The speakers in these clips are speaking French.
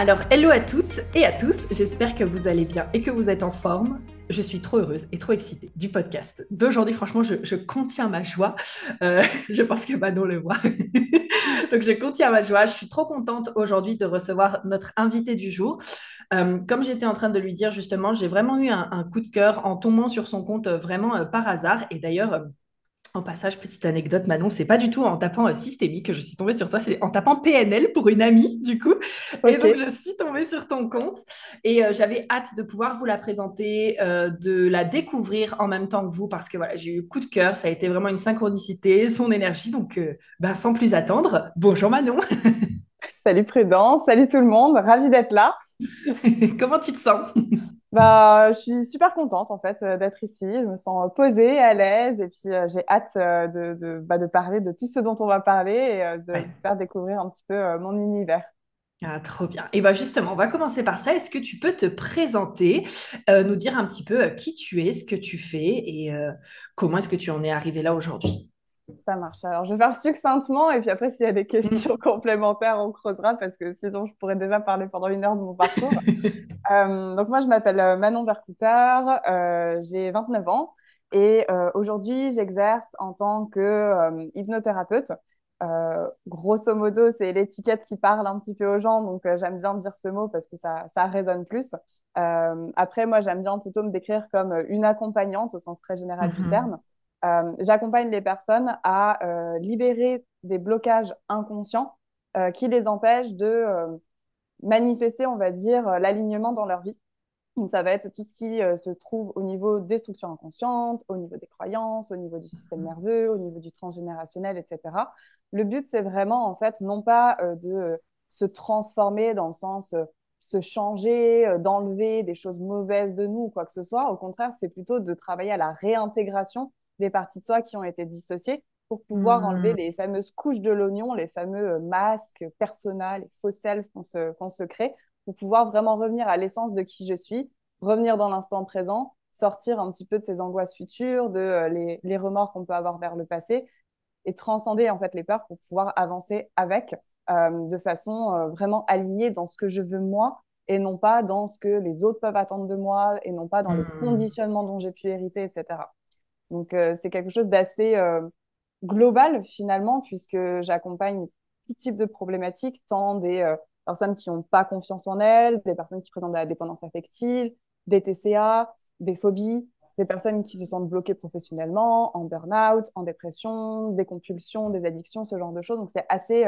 Alors, hello à toutes et à tous, j'espère que vous allez bien et que vous êtes en forme. Je suis trop heureuse et trop excitée du podcast d'aujourd'hui. Franchement, je, contiens ma joie. Euh, je pense que Manon le voit. Donc, je contiens ma joie. Je suis trop contente aujourd'hui de recevoir notre invité du jour. Euh, comme j'étais en train de lui dire justement, j'ai vraiment eu un, coup de cœur en tombant sur son compte euh, vraiment par hasard. Et d'ailleurs, en passage, petite anecdote, Manon, c'est pas du tout en tapant euh, systémique que je suis tombée sur toi, c'est en tapant PNL pour une amie, du coup. Et donc, je suis tombée sur ton compte et euh, j'avais hâte de pouvoir vous la présenter, euh, de la découvrir en même temps que vous parce que voilà, j'ai eu coup de cœur, ça a été vraiment une synchronicité, son énergie. Donc, ben, sans plus attendre, bonjour Manon. salut Prudence, salut tout le monde, ravie d'être là. Comment tu te sens? Bah, je suis super contente en fait euh, d'être ici. Je me sens posée, à l'aise et puis euh, j'ai hâte euh, de, de, bah, de, parler de tout ce dont on va parler et de faire découvrir un petit peu mon univers. Ah, trop bien. Et bah justement, on va commencer par ça. Est-ce que tu peux te présenter, nous dire un petit peu qui tu es, ce que tu fais et comment est-ce que tu en es arrivé là aujourd'hui? Ça marche. Alors, je vais faire succinctement et puis après, s'il y a des questions complémentaires, on creusera parce que sinon, je pourrais déjà parler pendant une heure de mon parcours. Euh, donc, moi, je m'appelle euh, Manon Vercouter, euh, j'ai 29 ans et aujourd'hui, j'exerce en tant que hypnothérapeute. grosso modo, c'est l'étiquette qui parle un petit peu aux gens, donc j'aime bien dire ce mot parce que ça, ça résonne plus. après, moi, j'aime bien plutôt me décrire comme une accompagnante au sens très général du mhm. terme. Euh, j'accompagne les personnes à euh, libérer des blocages inconscients euh, qui les empêchent de manifester, on va dire, l'alignement dans leur vie. Donc, ça va être tout ce qui se trouve au niveau des structures inconscientes, au niveau des croyances, au niveau du système nerveux, au niveau du transgénérationnel, etc. Le but, c'est vraiment, en fait, non pas de se transformer dans le sens se changer, d'enlever des choses mauvaises de nous ou quoi que ce soit. Au contraire, c'est plutôt de travailler à la réintégration des parties de soi qui ont été dissociées pour pouvoir enlever hmm. les fameuses couches de l'oignon, les fameux euh, masques, personnels, faux qu'on se, qu'on se crée, pour pouvoir vraiment revenir à l'essence de qui je suis, revenir dans l'instant présent, sortir un petit peu de ces angoisses futures, de euh, les, les, remords qu'on peut avoir vers le passé et transcender en fait les peurs pour pouvoir avancer avec euh, de façon vraiment alignée dans ce que je veux moi et non pas dans ce que les autres peuvent attendre de moi et non pas dans le hmm. conditionnement dont j'ai pu hériter, etc. Donc, euh, c'est quelque chose d'assez euh, global finalement, puisque j'accompagne tout type de problématiques, tant des euh, personnes qui n'ont pas confiance en elles, des personnes qui présentent de la dépendance affective, des TCA, des phobies, des personnes qui se sentent bloquées professionnellement, en burn-out, en dépression, des compulsions, des addictions, ce genre de choses. Donc, c'est assez,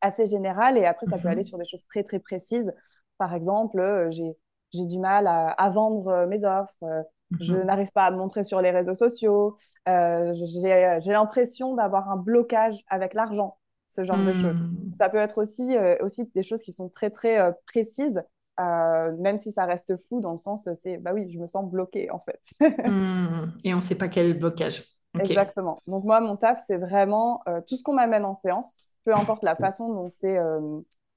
assez général. Et après, ça peut mhm. aller sur des choses très, très précises. Par exemple, j'ai du mal à, vendre mes offres, je mhm. n'arrive pas à me montrer sur les réseaux sociaux. Euh, j'ai l'impression d'avoir un blocage avec l'argent, ce genre de choses. Hmm. Ça peut être aussi, euh, aussi des choses qui sont très, très euh, précises, même si ça reste flou dans le sens, c'est, bah oui, je me sens bloquée en fait. Hmm. Et on ne sait pas quel blocage. Exactement. Donc moi, mon taf, c'est vraiment tout ce qu'on m'amène en séance, peu importe la façon dont c'est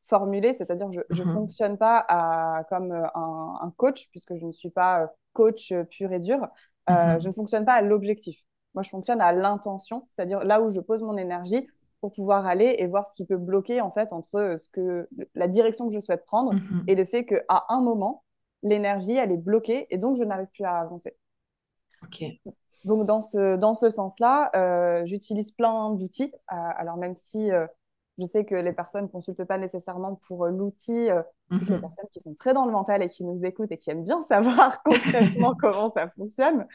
formulé, c'est-à-dire je ne mhm. fonctionne pas à, comme un, un, coach, puisque je ne suis pas coach pur et dur, euh, mhm. je ne fonctionne pas à l'objectif. Moi, je fonctionne à l'intention, c'est-à-dire là où je pose mon énergie pour pouvoir aller et voir ce qui peut bloquer en fait entre ce que la direction que je souhaite prendre mhm. et le fait qu'à un moment, l'énergie, elle est bloquée et donc je n'arrive plus à avancer. Ok. Donc, dans ce, dans ce sens-là, euh, j'utilise plein d'outils. Euh, alors, même si je sais que les personnes ne consultent pas nécessairement pour euh, l'outil, euh, les mhm. personnes qui sont très dans le mental et qui nous écoutent et qui aiment bien savoir concrètement comment ça fonctionne.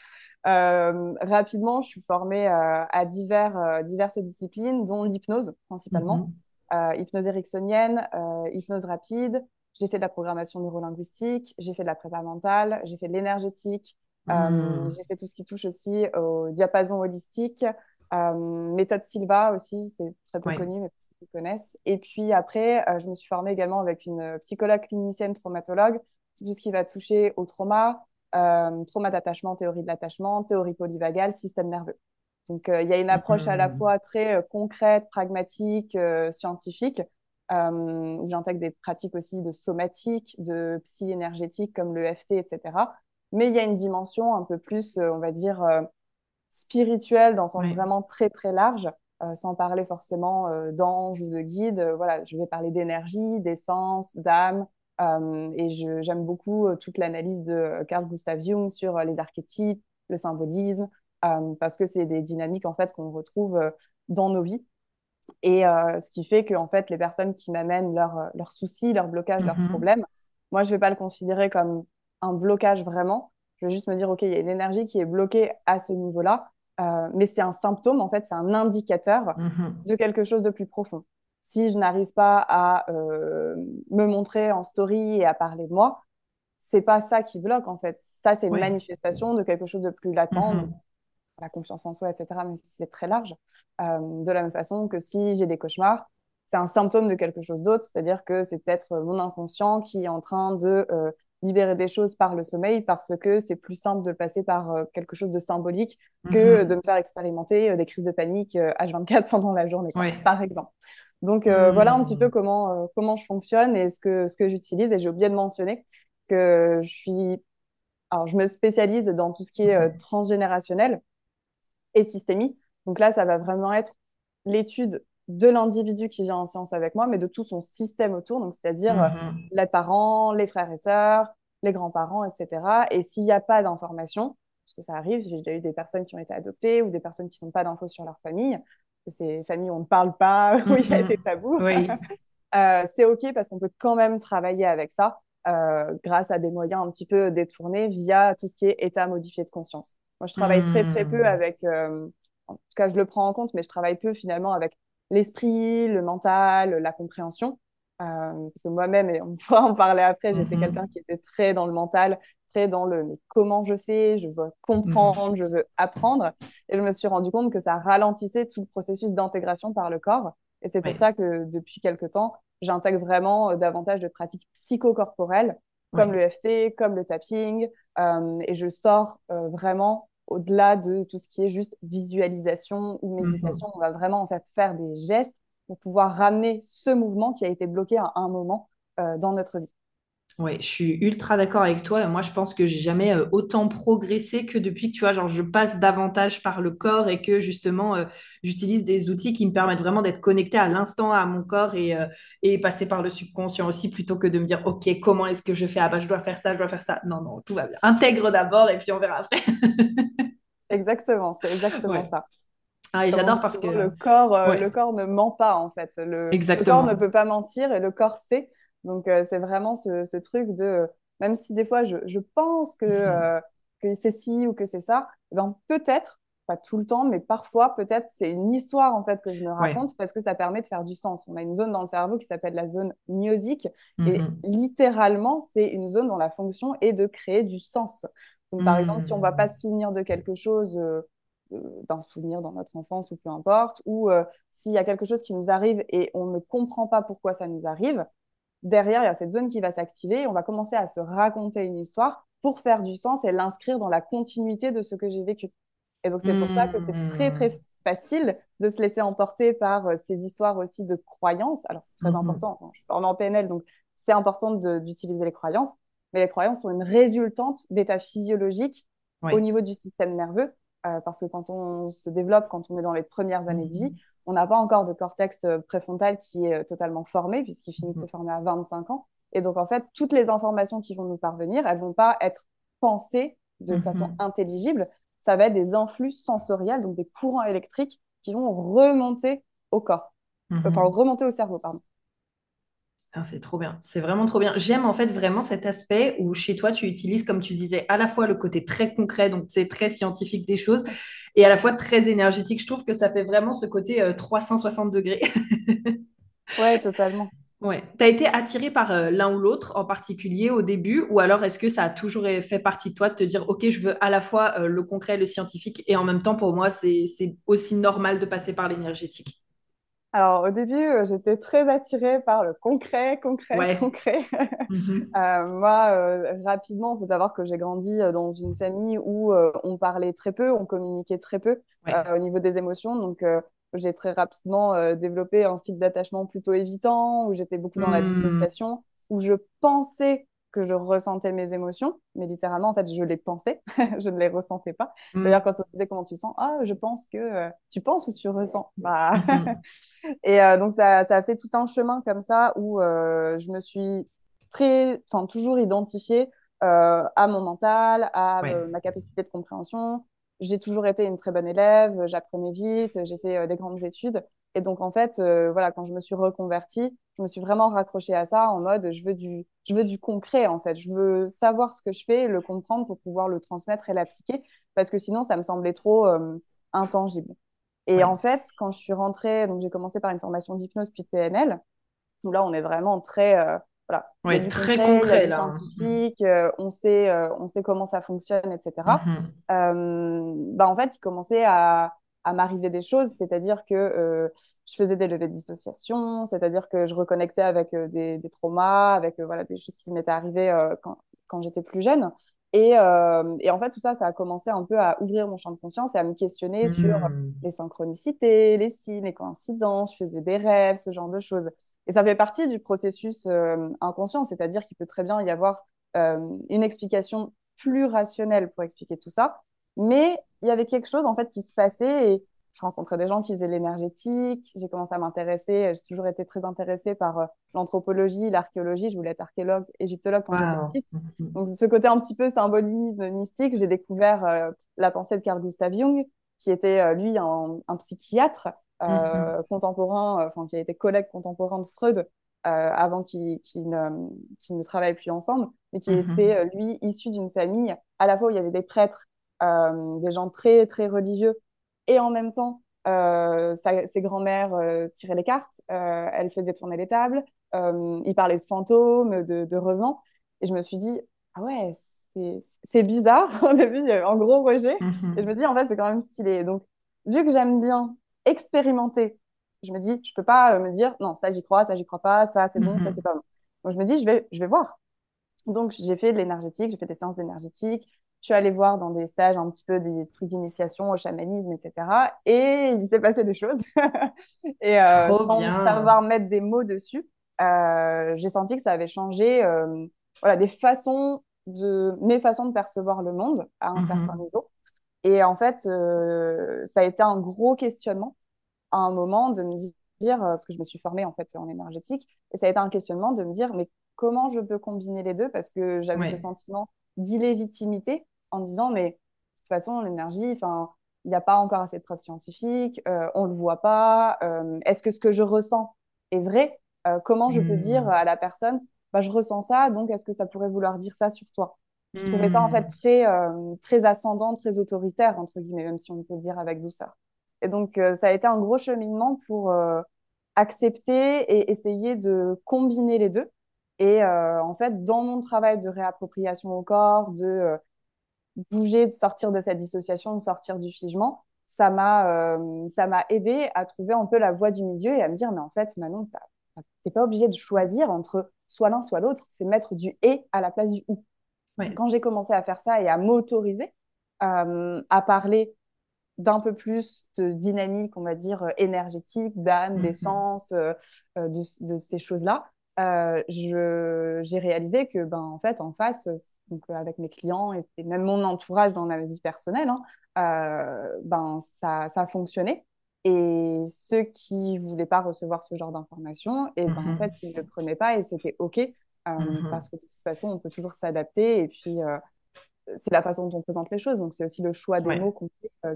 Euh, rapidement, je suis formée à divers, diverses disciplines, dont l'hypnose principalement, mhm. hypnose ericksonienne, hypnose rapide. J'ai fait de la programmation neurolinguistique, j'ai fait de la prépa mentale, j'ai fait de l'énergétique, mhm. j'ai fait tout ce qui touche aussi au diapason holistique, méthode Silva aussi, c'est très peu connu, mais qui connaissent. Et puis après, je me suis formée également avec une psychologue clinicienne traumatologue, tout ce qui va toucher au trauma, trauma d'attachement, théorie de l'attachement, théorie polyvagale, système nerveux. Donc, il y a une approche à la mmh. fois très concrète, pragmatique, scientifique, où j'intègre des pratiques aussi de somatique, de psy énergétique comme le FT, etc. Mais il y a une dimension un peu plus, on va dire, spirituelle dans son sens vraiment très, très large, sans parler forcément d'ange ou de guide. voilà, je vais parler d'énergie, d'essence, d'âme. et j'aime beaucoup toute l'analyse de Carl Gustav Jung sur les archétypes, le symbolisme, parce que c'est des dynamiques en fait qu'on retrouve dans nos vies. Et ce qui fait que en fait, les personnes qui m'amènent leurs leur soucis, leurs blocages, leurs mm-hmm. problèmes, moi, je ne vais pas le considérer comme un blocage vraiment. Je vais juste me dire, OK, il y a une énergie qui est bloquée à ce niveau-là, mais c'est un symptôme, en fait, c'est un indicateur mm-hmm. de quelque chose de plus profond. Si je n'arrive pas à me montrer en story et à parler de moi, c'est pas ça qui bloque, en fait. Ça, c'est une manifestation de quelque chose de plus latent, mm-hmm la confiance en soi, etc., même si c'est très large. Euh, de la même façon que si j'ai des cauchemars, c'est un symptôme de quelque chose d'autre, c'est-à-dire que c'est peut-être mon inconscient qui est en train de euh, libérer des choses par le sommeil parce que c'est plus simple de passer par euh, quelque chose de symbolique que mhm. de me faire expérimenter des crises de panique H24 pendant la journée, par exemple. Donc voilà un petit peu comment, comment je fonctionne et ce que, ce que j'utilise. Et j'ai oublié de mentionner que je suis... Alors, je me spécialise dans tout ce qui est transgénérationnel et systémie. Donc là, ça va vraiment être l'étude de l'individu qui vient en séance avec moi, mais de tout son système autour, donc c'est-à-dire mhm. les parents, les frères et sœurs, les grands-parents, etc. Et s'il n'y a pas d'informations, parce que ça arrive, j'ai déjà eu des personnes qui ont été adoptées ou des personnes qui n'ont pas d'infos sur leur famille, ces familles où on ne parle pas, où il y a mhm. des tabous, euh, c'est OK parce qu'on peut quand même travailler avec ça euh, grâce à des moyens un petit peu détournés via tout ce qui est état modifié de conscience. Moi, je travaille très, très peu hmm. avec, euh, en tout cas, je le prends en compte, mais je travaille peu finalement avec l'esprit, le mental, la compréhension. Euh, parce que moi-même, et on pourra en parler après, j'étais hmm. quelqu'un qui était très dans le mental, très dans le comment je fais, je veux comprendre, hmm. je veux apprendre. Et je me suis rendu compte que ça ralentissait tout le processus d'intégration par le corps. Et c'est pour ça que depuis quelques temps, j'intègre vraiment euh, davantage de pratiques psychocorporelles, comme le FT, comme le tapping, euh, et je sors vraiment au-delà de tout ce qui est juste visualisation ou mhm. méditation. On va vraiment en fait faire des gestes pour pouvoir ramener ce mouvement qui a été bloqué à un moment euh, dans notre vie. Oui, je suis ultra d'accord avec toi. Moi, je pense que j'ai jamais euh, autant progressé que depuis que tu vois, genre, je passe davantage par le corps et que justement, euh, j'utilise des outils qui me permettent vraiment d'être connecté à l'instant à mon corps et, euh, et passer par le subconscient aussi, plutôt que de me dire, OK, comment est-ce que je fais? Ah, bah, je dois faire ça, je dois faire ça. Non, non, tout va bien. Intègre d'abord et puis on verra après. exactement, c'est exactement ça. Ah, j'adore parce que le corps, le corps ne ment pas en fait. Le, le corps ne peut pas mentir et le corps sait. Donc, euh, c'est vraiment ce, truc de, même si des fois je, pense que, mhm. euh, que c'est ci ou que c'est ça, eh ben, peut-être, pas tout le temps, mais parfois, peut-être, c'est une histoire en fait que je me raconte parce que ça permet de faire du sens. On a une zone dans le cerveau qui s'appelle la zone myosique et mhm. littéralement, c'est une zone dont la fonction est de créer du sens. Donc, par exemple, si on ne va pas se souvenir de quelque chose, euh, d'un souvenir dans notre enfance ou peu importe, ou s'il y a quelque chose qui nous arrive et on ne comprend pas pourquoi ça nous arrive, derrière, il y a cette zone qui va s'activer on va commencer à se raconter une histoire pour faire du sens et l'inscrire dans la continuité de ce que j'ai vécu. Et donc, c'est pour ça que c'est très, très mmh. facile de se laisser emporter par euh, ces histoires aussi de croyances. Alors, c'est très mmh. important. Je suis en PNL, donc c'est important d'utiliser les croyances. Mais les croyances sont une résultante d'états physiologiques au niveau du système nerveux. Euh, parce que quand on se développe, quand on est dans les premières années de vie, mmh on n'a pas encore de cortex euh, préfrontal qui est euh, totalement formé, puisqu'il finit de se mhm. former à 25 ans. Et donc, en fait, toutes les informations qui vont nous parvenir, elles ne vont pas être pensées de mhm. façon intelligible. Ça va être des influx sensoriels, donc des courants électriques qui vont remonter au corps, enfin remonter au cerveau, pardon. C'est trop bien, c'est vraiment trop bien. J'aime en fait vraiment cet aspect où chez toi, tu utilises, comme tu disais, à la fois le côté très concret, donc c'est très scientifique des choses, et à la fois très énergétique. Je trouve que ça fait vraiment ce côté 360 euh, degrés. ouais, totalement. Ouais. Tu as été attiré par euh, l'un ou l'autre en particulier au début, ou alors est-ce que ça a toujours fait partie de toi de te dire, OK, je veux à la fois euh, le concret, le scientifique, et en même temps, pour moi, c'est aussi normal de passer par l'énergétique? Alors, au début, euh, j'étais très attirée par le concret, concret, concret. Mhm. Euh, moi, euh, rapidement, il faut savoir que j'ai grandi dans une famille où on parlait très peu, on communiquait très peu au niveau des émotions. Donc, j'ai très rapidement développé un style d'attachement plutôt évitant, où j'étais beaucoup dans la hmm. dissociation, où je pensais que je ressentais mes émotions, mais littéralement, en fait, je les pensais, je ne les ressentais pas. Mm. D'ailleurs, quand on disait comment tu sens, ah, je pense que euh, tu penses ou tu ressens? Bah... Mm-hmm. et euh, donc, ça, ça, a fait tout un chemin comme ça où euh, je me suis très, enfin, toujours identifiée à mon mental, à ma capacité de compréhension. J'ai toujours été une très bonne élève, j'apprenais vite, j'ai fait des grandes études. Et donc, en fait, euh, voilà, quand je me suis reconvertie, je me suis vraiment raccrochée à ça en mode je veux du, je veux du concret, en fait. Je veux savoir ce que je fais, le comprendre pour pouvoir le transmettre et l'appliquer, parce que sinon, ça me semblait trop euh, intangible. Et en fait, quand je suis rentrée, donc j'ai commencé par une formation d'hypnose puis de PNL, où là, on est vraiment très. Euh, voilà, ouais, très concret, là. scientifique, on, sait, on sait comment ça fonctionne, etc. Mm-hmm. bah, en fait, il commençait à à m'arriver des choses, c'est-à-dire que euh, je faisais des levées de dissociation, c'est-à-dire que je reconnectais avec euh, des, traumas, avec euh, voilà, des choses qui m'étaient arrivées quand, quand j'étais plus jeune. Et, et, en fait, tout ça, ça a commencé un peu à ouvrir mon champ de conscience et à me questionner sur mmh. les synchronicités, les signes, les coïncidences, je faisais des rêves, ce genre de choses. Et ça fait partie du processus inconscient, c'est-à-dire qu'il peut très bien y avoir une explication plus rationnelle pour expliquer tout ça, mais il y avait quelque chose en fait qui se passait et je rencontrais des gens qui faisaient l'énergétique. J'ai commencé à m'intéresser. J'ai toujours été très intéressée par euh, l'anthropologie, l'archéologie. Je voulais être archéologue, égyptologue quand j'étais petite. Donc, ce côté un petit peu symbolisme mystique, j'ai découvert euh, la pensée de Carl Gustav Jung, qui était, euh, lui, un, psychiatre mhm. contemporain, enfin, qui a été collègue contemporain de Freud avant qu'ils ne, ne, travaillent plus ensemble, mais qui mhm. était, lui, issu d'une famille à la fois où il y avait des prêtres des gens très, très religieux. Et en même temps, euh, ses grands-mères euh, tiraient les cartes, elles faisaient tourner les tables, ils parlaient de fantômes, de, de revenants. Et je me suis dit, ah ouais, c'est bizarre. Au début, il y avait un gros rejet. Mhm. Et je me dis, en fait, c'est quand même stylé. Donc, vu que j'aime bien expérimenter, je me dis, je peux pas me dire, non, ça, j'y crois, ça, j'y crois pas, ça, c'est bon, ça, mhm. c'est pas bon. Donc, je me dis, je vais, je vais voir. Donc, j'ai fait de l'énergétique, j'ai fait des séances d'énergétique, suis allée voir dans des stages un petit peu des trucs d'initiation au chamanisme, etc. Et il s'est passé des choses. et euh, sans savoir mettre des mots dessus, euh, j'ai senti que ça avait changé euh, voilà, des façons de, mes façons de percevoir le monde à un mhm. certain niveau. Et en fait, ça a été un gros questionnement à un moment de me dire, parce que je me suis formée en fait en énergétique, et ça a été un questionnement de me dire, mais comment je peux combiner les deux? Parce que j'avais ce sentiment d'illégitimité en disant, mais de toute façon, l'énergie, enfin, il n'y a pas encore assez de preuves scientifiques, euh, on ne le voit pas. Euh, est-ce que ce que je ressens est vrai euh, Comment je peux dire hmm. à la personne, bah, je ressens ça, donc est-ce que ça pourrait vouloir dire ça sur toi? Je trouvais ça en fait hmm. très, très ascendant, très autoritaire, entre guillemets, même si on peut le dire avec douceur. Et donc, ça a été un gros cheminement pour accepter et essayer de combiner les deux. Et en fait, dans mon travail de réappropriation au corps, de bouger, de sortir de cette dissociation, de sortir du figement, ça m'a euh, ça m'a aidé à trouver un peu la voie du milieu et à me dire mais en fait Manon t'es pas obligé de choisir entre soit l'un soit l'autre c'est mettre du et à la place du ou quand j'ai commencé à faire ça et à m'autoriser euh, à parler d'un peu plus de dynamique on va dire énergétique d'âme mm-hmm. d'essence euh, de, de, ces choses là euh, j'ai réalisé que, ben, en fait, en face, donc, avec mes clients et, même mon entourage dans ma vie personnelle, hein, euh, ben, ça, ça fonctionnait. Et ceux qui ne voulaient pas recevoir ce genre d'informations, et ben, en mmh fait, ils ne le prenaient pas et c'était OK. Euh, mmh parce que de toute façon, on peut toujours s'adapter. Et puis, c'est la façon dont on présente les choses. Donc, c'est aussi le choix des mots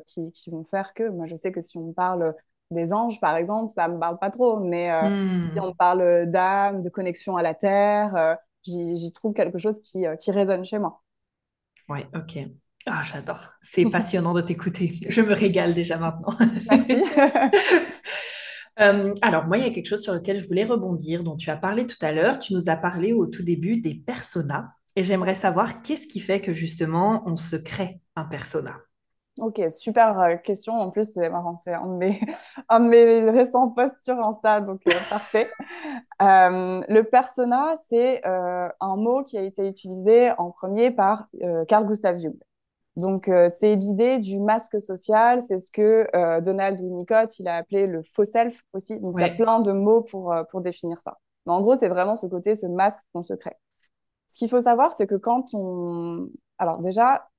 qui, qui, vont faire que, moi, je sais que si on parle des anges, par exemple, ça me parle pas trop. Mais euh, hmm. si on parle d'âme, de connexion à la terre, euh, j'y trouve quelque chose qui, euh, qui résonne chez moi. Ouais, ok. Ah, j'adore. C'est passionnant de t'écouter. Je me régale déjà maintenant. Merci. alors, moi, il y a quelque chose sur lequel je voulais rebondir, dont tu as parlé tout à l'heure. Tu nous as parlé au tout début des personas. Et j'aimerais savoir qu'est-ce qui fait que justement on se crée un persona? Ok, super euh, question. En plus, c'est marrant, c'est un de mes, un de mes récents posts sur Insta, donc euh, parfait. Euh, le persona, c'est un mot qui a été utilisé en premier par Carl Gustav Jung. Donc, c'est l'idée du masque social, c'est ce que Donald Winnicott, il a appelé le faux self aussi. Donc, il y a plein de mots pour, pour définir ça. Mais en gros, c'est vraiment ce côté, ce masque qu'on se crée. Ce qu'il faut savoir, c'est que quand on... Alors déjà,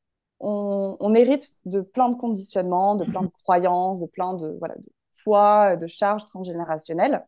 on, hérite de plein de conditionnements, de plein de croyances, de plein de, voilà, de foi, de charges transgénérationnelles.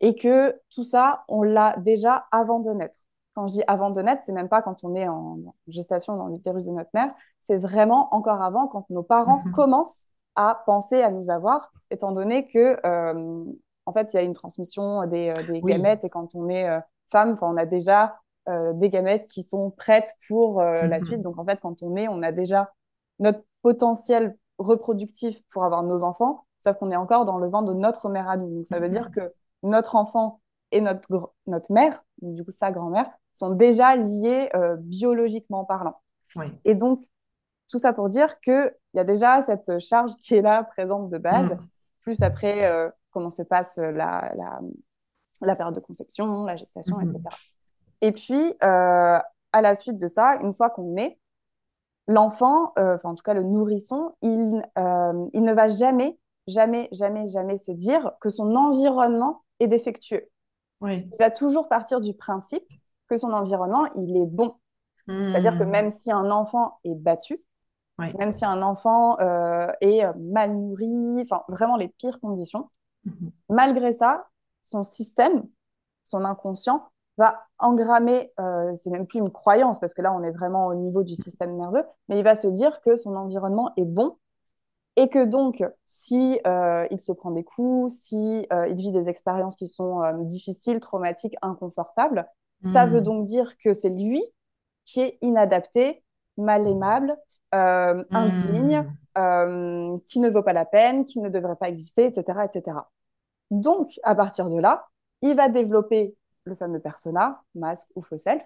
Et que tout ça, on l'a déjà avant de naître. Quand je dis avant de naître, c'est même pas quand on est en, gestation dans l'utérus de notre mère, c'est vraiment encore avant, quand nos parents mhm. commencent à penser à nous avoir, étant donné que, euh, en fait, il y a une transmission des, euh, gamètes et quand on est euh, femme, on a déjà euh, des gamètes qui sont prêtes pour euh, la mhm. suite. Donc en fait, quand on est, on a déjà notre potentiel reproductif pour avoir nos enfants, sauf qu'on est encore dans le vent de notre mère à nous. Donc ça veut dire mhm. que notre enfant et notre, notre mère, du coup sa grand-mère, sont déjà liés euh, biologiquement parlant. Et donc, tout ça pour dire qu'il y a déjà cette charge qui est là, présente de base, mhm. plus après comment se passe la, la, la, période de conception, la gestation, etc. Et puis, euh, à la suite de ça, une fois qu'on est, l'enfant, euh, enfin en tout cas le nourrisson, il, euh, il ne va jamais, jamais, jamais, jamais se dire que son environnement est défectueux. Il va toujours partir du principe que son environnement, il est bon. C'est-à-dire que hmm. même si un enfant est battu, même si un enfant est mal nourri, enfin vraiment les pires conditions, mhm. malgré ça, son système, son inconscient va engrammer, euh, c'est même plus une croyance parce que là on est vraiment au niveau du système nerveux, mais il va se dire que son environnement est bon et que donc si euh, il se prend des coups, si euh, il vit des expériences qui sont difficiles, traumatiques, inconfortables, ça veut hmm. donc dire que c'est lui qui est inadapté, mal aimable, hmm. indigne, qui ne vaut pas la peine, qui ne devrait pas exister, etc., etc. Donc à partir de là, il va développer le fameux persona, masque ou faux self,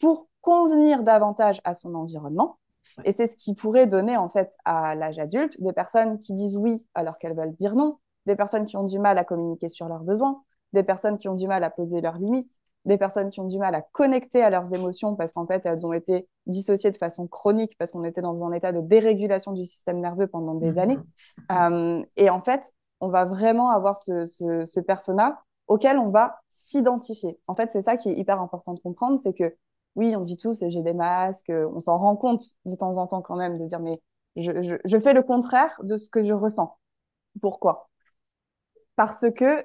pour convenir davantage à son environnement. Et c'est ce qui pourrait donner en fait à l'âge adulte des personnes qui disent oui alors qu'elles veulent dire non, des personnes qui ont du mal à communiquer sur leurs besoins, des personnes qui ont du mal à poser leurs limites, des personnes qui ont du mal à connecter à leurs émotions parce qu'en fait elles ont été dissociées de façon chronique parce qu'on était dans un état de dérégulation du système nerveux pendant des années. Euh, et en fait, on va vraiment avoir ce, ce, ce persona auquel on va s'identifier. En fait, c'est ça qui est hyper important de comprendre, c'est que oui, on dit tous j'ai des masques, on s'en rend compte de temps en temps quand même de dire mais je, fais le contraire de ce que je ressens. Pourquoi? Parce que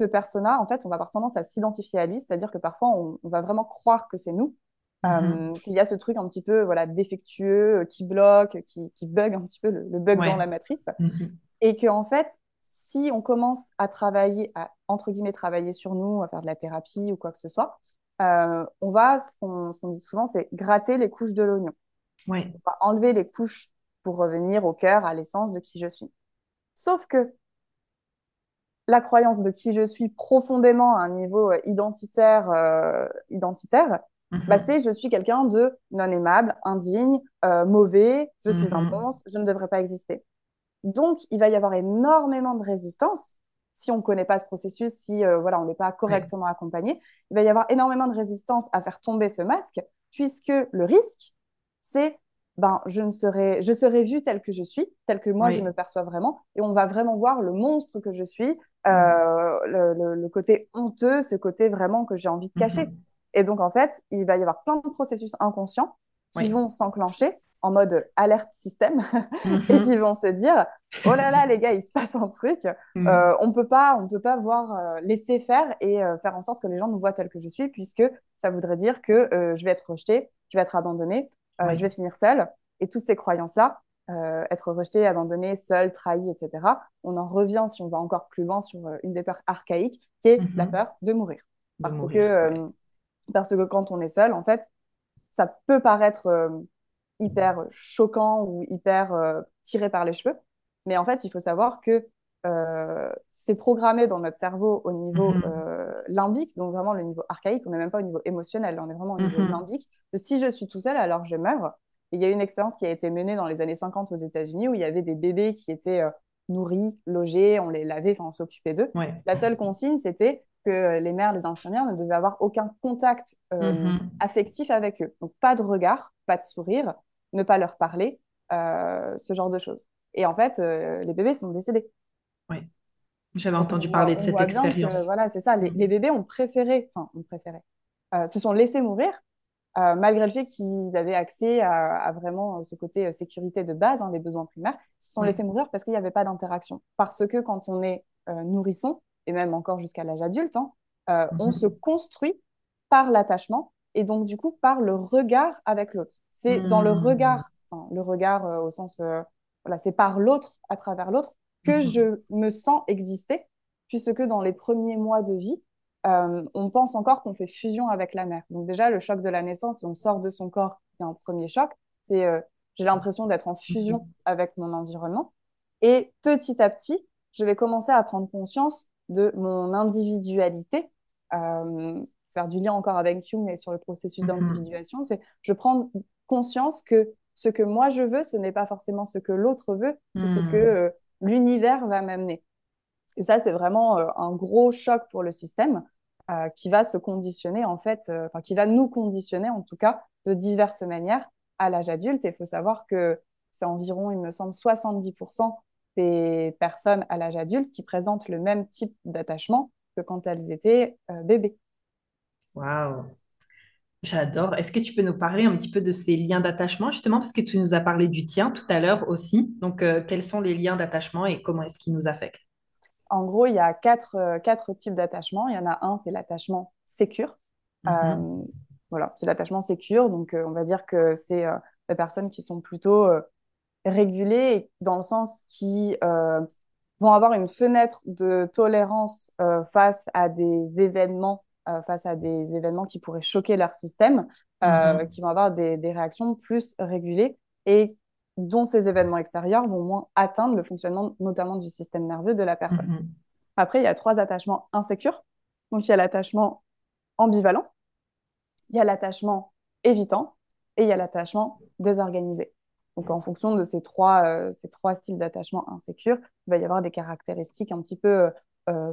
ce persona, en fait, on va avoir tendance à s'identifier à lui, c'est-à-dire que parfois on, va vraiment croire que c'est nous, mm-hmm. euh, qu'il y a ce truc un petit peu voilà défectueux, euh, qui bloque, qui, bug un petit peu le, bug dans la matrice, mm-hmm. et que en fait si on commence à travailler, à entre guillemets travailler sur nous, à faire de la thérapie ou quoi que ce soit, euh, on va, ce qu'on dit souvent, c'est gratter les couches de l'oignon. On va enlever les couches pour revenir au cœur, à l'essence de qui je suis. Sauf que la croyance de qui je suis profondément à un niveau euh, identitaire, euh, identitaire mhm. bah, c'est je suis quelqu'un de non aimable, indigne, mauvais, je suis un mhm. monstre, je ne devrais pas exister. Donc, il va y avoir énormément de résistance si on ne connaît pas ce processus, si euh, voilà, on n'est pas correctement accompagné. Il va y avoir énormément de résistance à faire tomber ce masque, puisque le risque, c'est ben, je, ne serai, je serai vue telle que je suis, telle que moi je me perçois vraiment, et on va vraiment voir le monstre que je suis, euh, le, côté honteux, ce côté vraiment que j'ai envie de cacher. Mhm. Et donc, en fait, il va y avoir plein de processus inconscients qui vont s'enclencher en mode alerte système et mhm. qui vont se dire oh là là les gars il se passe un truc mhm. euh, on peut pas on peut pas voir euh, laisser faire et euh, faire en sorte que les gens nous voient tel que je suis puisque ça voudrait dire que je vais être rejetée je vais être abandonnée je vais finir seule et toutes ces croyances là être rejetée abandonnée seule trahie etc on en revient si on va encore plus loin sur une des peurs archaïques qui est la mhm. peur de mourir parce que parce que quand on est seul en fait ça peut paraître hyper choquant ou hyper euh, tiré par les cheveux. Mais en fait, il faut savoir que euh, c'est programmé dans notre cerveau au niveau mhm. euh, limbique, donc vraiment le niveau archaïque, on n'est même pas au niveau émotionnel, on est vraiment au niveau mhm. limbique, que si je suis tout seul, alors je meurs. il y a eu une expérience qui a été menée dans les années 50 aux États-Unis où il y avait des bébés qui étaient nourris, logés, on les lavait, enfin on s'occupait d'eux. La seule consigne, c'était que les mères, les infirmières ne devaient avoir aucun contact mm-hmm. affectif avec eux. Donc pas de regard, pas de sourire, ne pas leur parler, ce genre de choses. Et en fait, les bébés sont décédés. Oui. J'avais entendu parler de cette expérience. voilà, c'est ça. Les, bébés ont préféré, enfin, ont préféré, euh, se sont laissés mourir, euh, malgré le fait qu'ils avaient accès à, vraiment euh, ce côté sécurité de base, hein, des besoins primaires, se sont laissés mourir parce qu'il n'y avait pas d'interaction. Parce que quand on est nourrisson, et même encore jusqu'à l'âge adulte, hein, on mhm. se construit par l'attachement et donc du coup par le regard avec l'autre. C'est dans le hmm. regard, le regard au sens, voilà, c'est par l'autre, à travers l'autre, que mhm. je me sens exister, puisque dans les premiers mois de vie, euh, on pense encore qu'on fait fusion avec la mère. Donc déjà, le choc de la naissance, on sort de son corps, il y a un premier choc, c'est euh, j'ai l'impression d'être en fusion mhm. avec mon environnement. Et petit à petit, je vais commencer à prendre conscience de mon individualité. Euh, faire du lien encore avec Jung mais sur le processus mhm. d'individuation, c'est je prends conscience que ce que moi je veux, ce n'est pas forcément ce que l'autre veut, ce que l'univers va m'amener. Et ça, c'est vraiment euh, un gros choc pour le système euh, qui va se conditionner, en fait, euh, enfin, qui va nous conditionner, en tout cas, de diverses manières à l'âge adulte. il faut savoir que c'est environ, il me semble, 70% des personnes à l'âge adulte qui présentent le même type d'attachement que quand elles étaient bébés. Waouh! J'adore. Est-ce que tu peux nous parler un petit peu de ces liens d'attachement, justement, parce que tu nous as parlé du tien tout à l'heure aussi. Donc, euh, quels sont les liens d'attachement et comment est-ce qu'ils nous affectent? En gros, il y a quatre, euh, quatre types d'attachement. Il y en a un, c'est l'attachement sécure. Mm-hmm. Euh, voilà, c'est l'attachement sécure. Donc, on va dire que c'est des personnes qui sont plutôt régulées dans le sens qui vont avoir une fenêtre de tolérance face à des événements face à des événements qui pourraient choquer leur système, euh, mhm. qui vont avoir des, réactions plus régulées et dont ces événements extérieurs vont moins atteindre le fonctionnement notamment du système nerveux de la personne. Mhm. Après, il y a trois attachements insécures. Donc, il y a l'attachement ambivalent, il y a l'attachement évitant et il y a l'attachement désorganisé. Donc, en fonction de ces trois, euh, ces trois styles d'attachement insécures, il va y avoir des caractéristiques un petit peu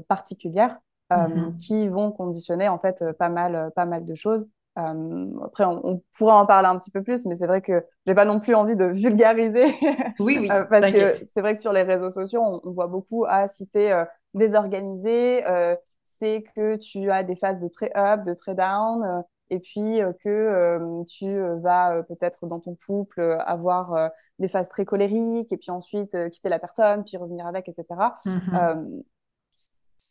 particulières euh, mhm. qui vont conditionner en fait euh, pas mal, euh, pas mal de choses. après, on, pourra en parler un petit peu plus, mais c'est vrai que j'ai pas non plus envie de vulgariser. Oui, oui. parce que c'est vrai que sur les réseaux sociaux, on, voit beaucoup à citer désorganisé, c'est que tu as des phases de très up, de très down, et puis que tu vas peut-être dans ton couple avoir des phases très colériques, et puis ensuite quitter la personne, puis revenir avec, etc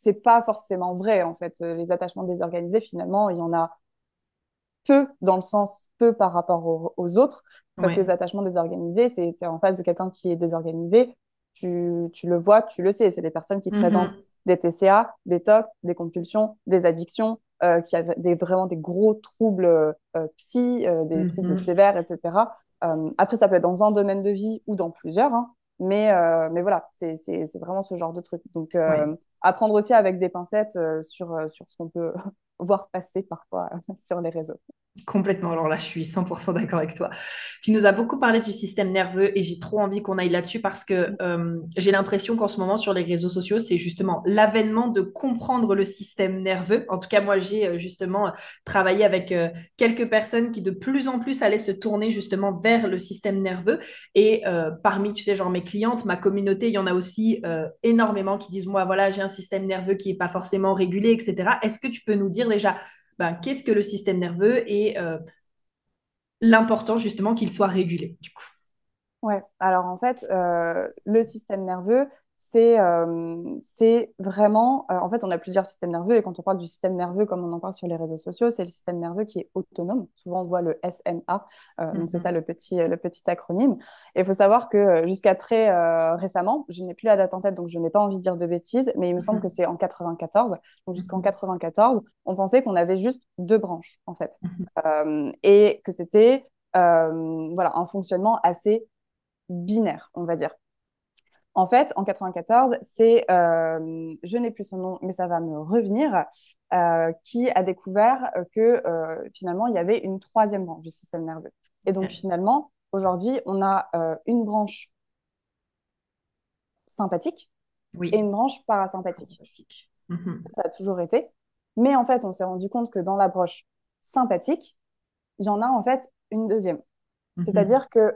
c'est pas forcément vrai en fait. Euh, les attachements désorganisés, finalement, il y en a peu dans le sens peu par rapport aux, autres, parce que les attachements désorganisés, c'est en face de quelqu'un qui est désorganisé, tu, tu, le vois, tu le sais, c'est des personnes qui mhm. présentent des TCA, des TOC, des compulsions, des addictions, euh, qui ont des, vraiment des gros troubles euh, psy, des mhm. troubles sévères, etc. après, ça peut être dans un domaine de vie ou dans plusieurs, hein, mais, mais voilà, c'est vraiment ce genre de truc. Donc, apprendre aussi avec des pincettes euh, sur, euh, sur ce qu'on peut voir passer parfois sur les réseaux. Complètement. Alors là, je suis 100% d'accord avec toi. Tu nous as beaucoup parlé du système nerveux et j'ai trop envie qu'on aille là-dessus parce que euh, j'ai l'impression qu'en ce moment, sur les réseaux sociaux, c'est justement l'avènement de comprendre le système nerveux. En tout cas, moi, j'ai euh, justement travaillé avec euh, quelques personnes qui de plus en plus allaient se tourner justement vers le système nerveux. Et parmi, tu sais, genre mes clientes, ma communauté, il y en a aussi énormément qui disent, moi, voilà, j'ai un système nerveux qui n'est pas forcément régulé, etc. Est-ce que tu peux nous dire déjà ben, qu'est-ce que le système nerveux et euh, l'important justement qu'il soit régulé du coup. Ouais, alors en fait, euh, le système nerveux, c'est euh, c'est vraiment, euh, en fait, on a plusieurs systèmes nerveux et quand on parle du système nerveux, comme on en parle sur les réseaux sociaux, c'est le système nerveux qui est autonome. Souvent, on voit le SMA, euh, donc c'est mhm. ça le petit, le petit acronyme. Et il faut savoir que jusqu'à très récemment, je n'ai plus la date en tête, donc je n'ai pas envie de dire de bêtises, mais il me semble mhm. que c'est en 94. Donc jusqu'en 94, mhm. on pensait qu'on avait juste deux branches, en fait, et que c'était voilà, un fonctionnement assez binaire, on va dire. En fait, en 94, c'est, euh, je n'ai plus son nom, mais ça va me revenir, euh, qui a découvert que euh, finalement, il y avait une troisième branche du système nerveux. Et donc, finalement, aujourd'hui, on a une branche sympathique oui. et une branche parasympathique. Mhm. Ça a toujours été. Mais en fait, on s'est rendu compte que dans la branche sympathique, il y en a en fait une deuxième. Mhm. C'est-à-dire que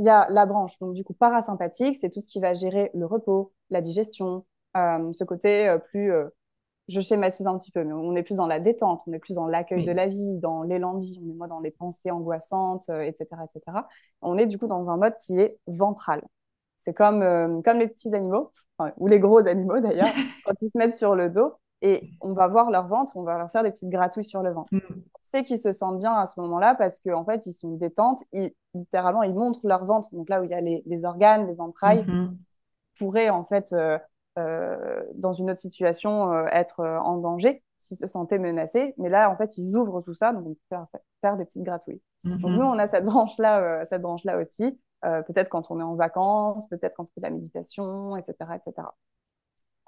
il y a la branche, donc du coup parasympathique, c'est tout ce qui va gérer le repos, la digestion, euh, ce côté euh, plus, euh, je schématise un petit peu, mais on est plus dans la détente, on est plus dans l'accueil de la vie, dans l'élan de vie, on est moins dans les pensées angoissantes, etc., etc. On est du coup dans un mode qui est ventral. C'est comme, comme les petits animaux, ou les gros animaux d'ailleurs, quand ils se mettent sur le dos, et on va voir leur ventre, on va leur faire des petites gratouilles sur le ventre. Mm. On sait qu'ils se sentent bien à ce moment-là parce qu'en en fait, ils sont détentes. Ils, littéralement, ils montrent leur ventre, donc là où il y a les, organes, les entrailles, mm-hmm. pourraient en fait, euh, euh, dans une autre situation, euh, être en danger s'ils se sentaient menacés. Mais là, en fait, ils ouvrent tout ça, donc on peut faire, des petites gratouilles. Donc mm-hmm. nous, on a cette branche-là cette branche-là aussi. peut-être quand on est en vacances, peut-être quand on fait de la méditation, etc., etc.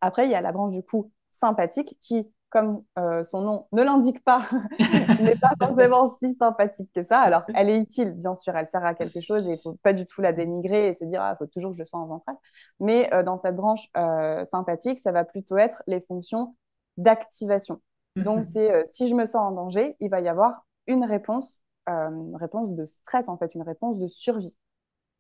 Après, il y a la branche du coup sympathique qui, comme euh, son nom ne l'indique pas, n'est pas forcément si sympathique que ça. Alors, elle est utile, bien sûr, elle sert à quelque chose et il ne faut pas du tout la dénigrer et se dire, il ah, faut toujours que je sois en ventrale. Mais euh, dans cette branche euh, sympathique, ça va plutôt être les fonctions d'activation. Donc, mhm. c'est si je me sens en danger, il va y avoir une réponse, une réponse de stress, en fait, une réponse de survie.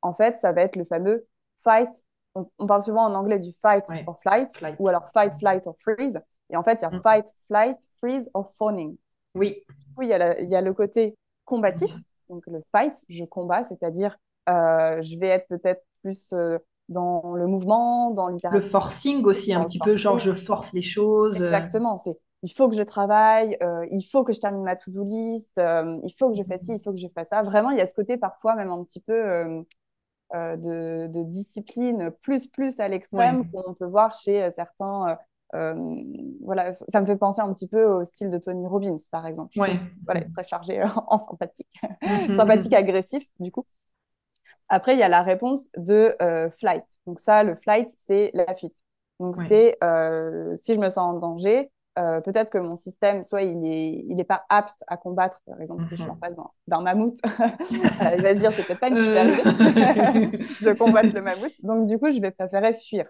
En fait, ça va être le fameux fight, on, parle souvent en anglais du fight or flight, ou alors fight, flight or freeze. Et en fait, il y a mm. fight, flight, freeze or fawning. Oui. Oui, il y, a le côté combatif, donc le fight, je combats, c'est-à-dire euh, je vais être peut-être plus euh, dans le mouvement, dans Le forcing aussi, un petit peu, genre je force les choses. Exactement, c'est il faut que je travaille, euh, il faut que je termine ma to-do list, il faut que je fasse ci, il faut que je fasse ça. Vraiment, il y a ce côté parfois même un petit peu euh, de, discipline plus plus à l'extrême qu'on peut voir chez euh, certains. Euh, voilà, ça me fait penser un petit peu au style de Tony Robbins, par exemple. Ouais. voilà, très chargé en sympathique, mhm. sympathique agressif, du coup. Après, il y a la réponse de flight. Donc ça, le flight, c'est la fuite. Donc c'est si je me sens en danger, euh, peut-être que mon système, soit il n'est il est pas apte à combattre, par exemple, si je suis en face d'un mammouth, euh, il va se dire c'est peut-être pas une super idée de combattre le mammouth. Donc, du coup, je vais préférer fuir.